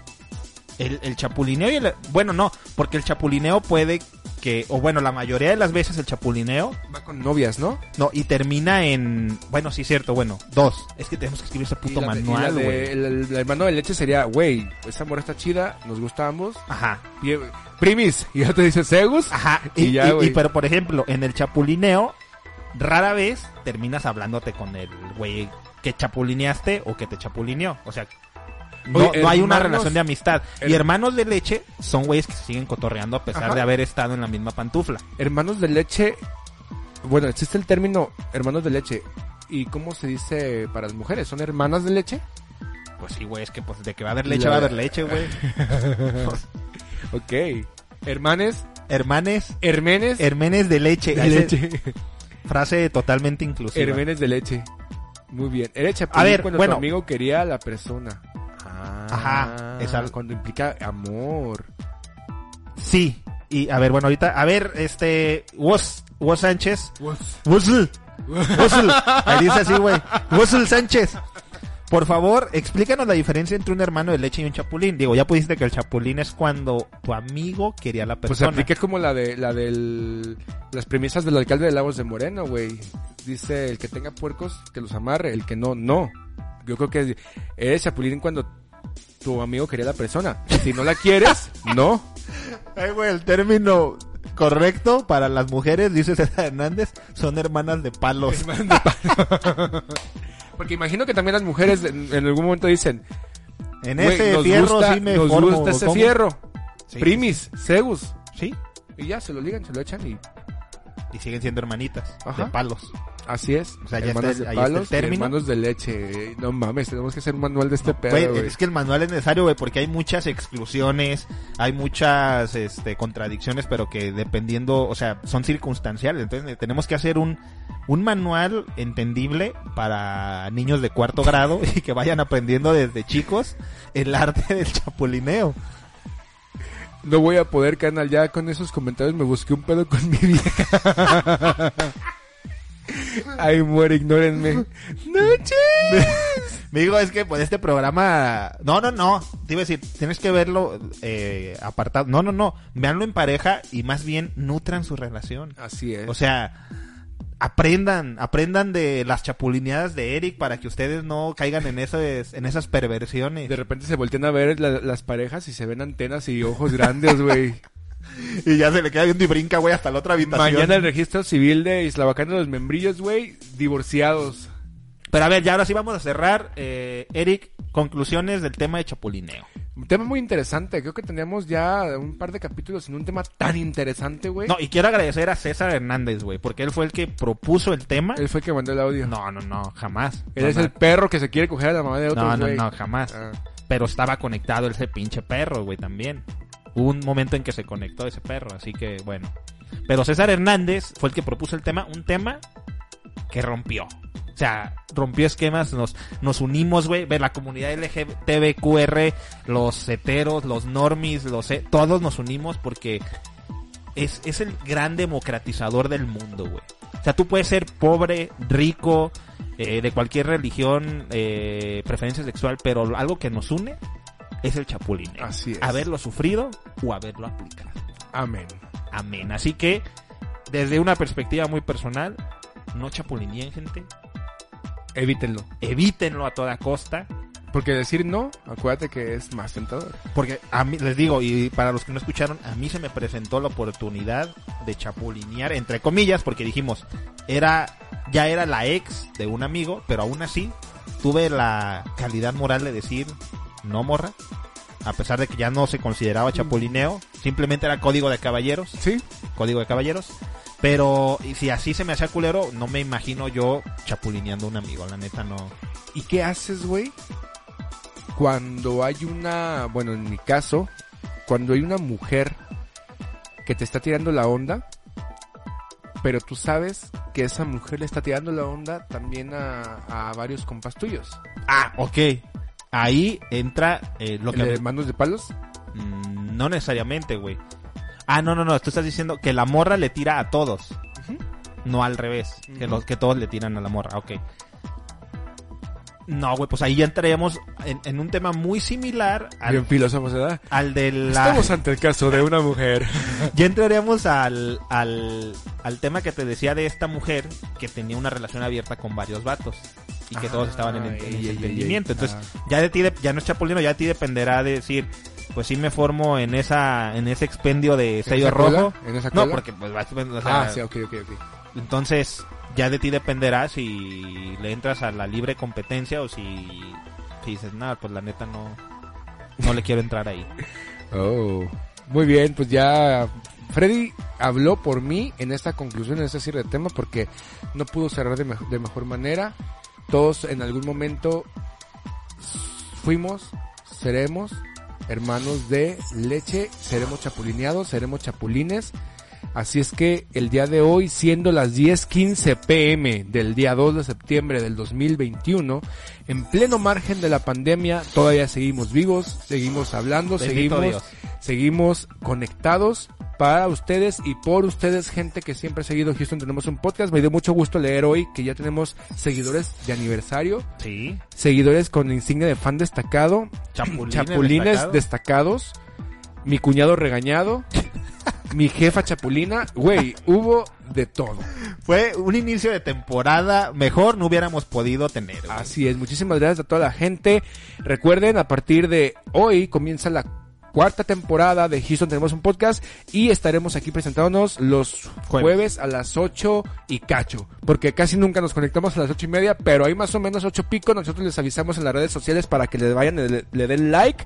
El, el chapulineo y el... Bueno, no, porque el chapulineo puede que, o bueno, la mayoría de las veces el chapulineo, Va con novias, ¿no? no, y termina en, bueno, sí, cierto, bueno, dos. Es que tenemos que escribir ese puto Y la manual, güey. el, el- el hermano de leche sería, güey, esa morra está chida, nos gusta a ambos. Ajá. Y, primis, y ya te dice Segus. Ajá, Y y, ya, güey. pero por ejemplo, en el chapulineo, rara vez terminas hablándote con el güey que chapulineaste o que te chapulineó. O sea, no, Oye, no hay una hermanos- relación de amistad. Y her- hermanos de leche son güeyes que se siguen cotorreando a pesar Ajá. de haber estado en la misma pantufla. Hermanos de leche. Bueno, existe el término hermanos de leche. ¿Y cómo se dice para las mujeres? ¿Son hermanas de leche? Pues sí, güey, es que pues de que va a haber leche, La- va a haber leche, güey. Ok. Hermanes, Hermanes, hermenes hermenes de leche. de leche. Frase totalmente inclusiva. hermenes de leche. Muy bien. Chapulín A ver, cuando bueno. tu amigo quería a la persona. Ah, Ajá, esa- Cuando implica amor. Sí. Y a ver, bueno, ahorita, a ver, este, Woz, Woz Sánchez. Wuzzle. Wuzzle. Ahí dice así, güey. Wuzzle Sánchez. Por favor, explícanos la diferencia entre un hermano de leche y un chapulín. Digo, ya pusiste que el chapulín es cuando tu amigo quería a la Pues persona. aplica como la de la del las premisas del alcalde de Lagos de Moreno, güey. Dice el que tenga puercos que los amarre, el que no, no. Yo creo que eres chapulín cuando tu amigo quería a la persona. Si no la quieres, no. Ay, güey, el término correcto para las mujeres, dice César Hernández, son hermanas de palos. Porque imagino que también las mujeres en, en algún momento dicen, En "Güey, ese nos fierro gusta, sí me nos formo, gusta ese ¿cómo? fierro. Sí, Primis, Zeus. Sí, Y ya se lo ligan, se lo echan y y siguen siendo hermanitas Ajá. de palos. así es. O sea, ya está de ahí está el palos término. hermanos de leche. No mames, tenemos que hacer un manual de este pedo, Güey, güey. es que el manual es necesario, güey, porque hay muchas exclusiones, hay muchas este, contradicciones, pero que dependiendo, o sea, son circunstanciales. Entonces eh, tenemos que hacer un, un manual entendible para niños de cuarto grado y que vayan aprendiendo desde chicos el arte del chapulineo. No voy a poder, canal. Ya con esos comentarios me busqué un pedo con mi vieja. Ay, muere, ignórenme. ¡Noche! Me digo, es que pues este programa... No, no, no. Te iba a decir, tienes que verlo eh, apartado. No, no, no. Veanlo en pareja y más bien nutran su relación. Así es. O sea, aprendan, aprendan de las chapulineadas de Eric para que ustedes no caigan en esas, en esas perversiones. de repente se voltean a ver la- las parejas y se ven antenas y ojos grandes, güey. Y ya se le queda viendo y brinca, güey, hasta la otra habitación. Mañana el registro civil de Islavacán de los Membrillos, güey, divorciados. Pero a ver, ya ahora sí vamos a cerrar. Eh, Eric, conclusiones del tema de chapulineo. Un tema muy interesante. Creo que teníamos ya un par de capítulos en un tema tan interesante, güey. No, y quiero agradecer a César Hernández, güey, porque él fue el que propuso el tema. Él fue el que mandó el audio. No, no, no, jamás. Él es el perro que se quiere coger a la mamá de otros, No, no, no, jamás. Ah. Pero estaba conectado ese pinche perro, güey, también. Hubo un momento en que se conectó ese perro, así que bueno. Pero César Hernández fue el que propuso el tema, un tema que rompió. O sea, rompió esquemas, nos, nos unimos, güey, ver la comunidad LGTBQR, los heteros, los normis, los he- todos nos unimos porque es, es el gran democratizador del mundo, güey. O sea, tú puedes ser pobre, rico, eh, de cualquier religión, eh, preferencia sexual, pero algo que nos une es el chapulineo. Así es. Haberlo sufrido o haberlo aplicado. Amén. Amén. Así que, desde una perspectiva muy personal, no chapulineen, gente. Evítenlo. Evítenlo a toda costa. Porque decir no, acuérdate que es más tentador. Porque a mí, les digo, y para los que no escucharon, a mí se me presentó la oportunidad de chapulinear, entre comillas, porque dijimos, era, ya era la ex de un amigo, pero aún así, tuve la calidad moral de decir, no morra, a pesar de que ya no se consideraba chapulineo, simplemente era código de caballeros, Sí. código de caballeros, pero y si así se me hacía culero, no me imagino yo chapulineando a un amigo, la neta no. ¿Y qué haces, güey? Cuando hay una, bueno, en mi caso, cuando hay una mujer que te está tirando la onda, pero tú sabes que esa mujer le está tirando la onda también a, a varios compas tuyos. Ah, ok. Ahí entra eh, lo ¿El que... de manos de palos? Mm, No necesariamente, güey. Ah, no, no, no. Tú estás diciendo que la morra le tira a todos. No al revés. Que, Ujú. los, que todos le tiran a la morra. Ok. No, güey, pues ahí ya entraríamos en, en un tema muy similar al, Bien filósofos, ¿verdad? al de la... Estamos ante el caso de una mujer. Ya entraríamos al, al, al tema que te decía de esta mujer que tenía una relación abierta con varios vatos y que todos estaban en, ese ay, entendimiento. Entonces, Ah. ya de ti, de- ya no es chapulino, ya de ti dependerá de decir, pues sí me formo en esa, en ese expendio de sello cola? rojo. ¿En esa No, porque pues o sea, Ah, sí, ok, ok, ok. entonces ya de ti dependerá si le entras a la libre competencia o si, si dices, nada, pues la neta no, no le quiero entrar ahí. Oh, muy bien, pues ya Freddy habló por mí en esta conclusión, en este cierre de tema, porque no pudo cerrar de, de mejor manera. Todos en algún momento fuimos, seremos hermanos de leche, seremos chapulineados, seremos chapulines. Así es que el día de hoy, siendo las 10:15 pm del día 2 de septiembre del 2021, en pleno margen de la pandemia, todavía seguimos vivos, seguimos hablando, Bendito seguimos, Dios. Seguimos conectados para ustedes y por ustedes, gente que siempre ha seguido Houston. Tenemos un podcast. Me dio mucho gusto leer hoy que ya tenemos seguidores de aniversario, Sí, seguidores con insignia de fan destacado, chapulines, chapulines destacados. destacados, mi cuñado regañado, mi jefa chapulina, güey, hubo de todo. Fue un inicio de temporada mejor no hubiéramos podido tener. güey. Así es, muchísimas gracias a toda la gente. Recuerden, a partir de hoy comienza la cuarta temporada de Houston Tenemos un Podcast y estaremos aquí presentándonos los Jueves. a las 8 y cacho, porque casi nunca nos conectamos a las ocho y media, pero hay más o menos ocho pico, nosotros les avisamos en las redes sociales para que le vayan, le, le den like.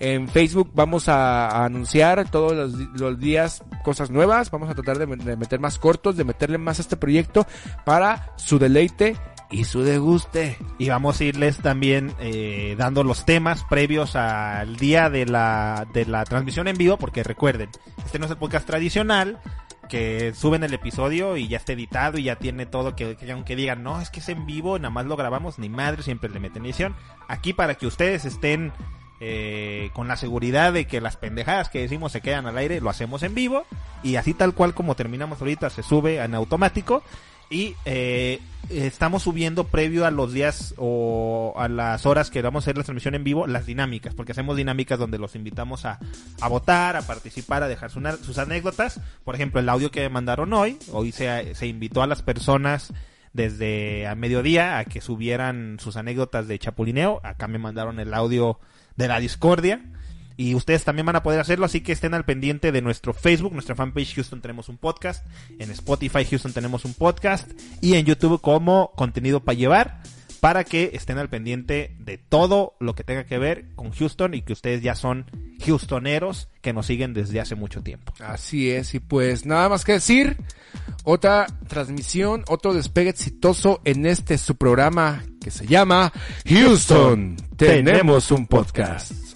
En Facebook vamos a, a anunciar todos los, días cosas nuevas, vamos a tratar de, de meter más cortos, de meterle más a este proyecto para su deleite y su deguste. Y vamos a irles también eh, dando los temas previos al día de la, de la transmisión en vivo, porque recuerden, este no es el podcast tradicional, que suben el episodio y ya está editado y ya tiene todo, que, que aunque digan, no, es que es en vivo, nada más lo grabamos, ni madre, siempre le meten edición. Aquí para que ustedes estén eh, con la seguridad de que las pendejadas que decimos se quedan al aire, lo hacemos en vivo y así tal cual como terminamos ahorita se sube en automático y eh, estamos subiendo previo a los días o a las horas que vamos a hacer la transmisión en vivo las dinámicas, porque hacemos dinámicas donde los invitamos a, a votar, a participar, a dejar su- sus anécdotas. Por ejemplo, el audio que me mandaron hoy, hoy se, se invitó a las personas desde a mediodía a que subieran sus anécdotas de chapulineo. Acá me mandaron el audio de la discordia. Y ustedes también van a poder hacerlo, así que estén al pendiente de nuestro Facebook, nuestra fanpage Houston tenemos un podcast, en Spotify Houston tenemos un podcast y en YouTube como contenido para llevar, para que estén al pendiente de todo lo que tenga que ver con Houston y que ustedes ya son Houstoneros que nos siguen desde hace mucho tiempo. Así es, y pues nada más que decir, otra transmisión, otro despegue exitoso en este su programa que se llama Houston, tenemos un podcast.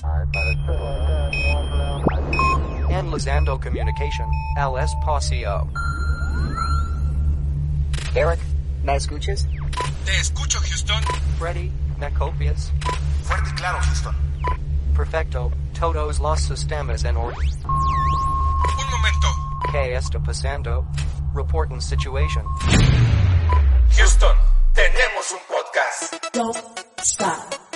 And Lizando Communication, Al Espacio. Eric, ¿me escuchas? Te escucho, Houston. Freddy, Nacopias. Fuerte y claro, Houston. Perfecto, todos los sistemas en orden. Un momento. ¿Qué está pasando? Reporting situation. Houston, tenemos un podcast. Don't stop.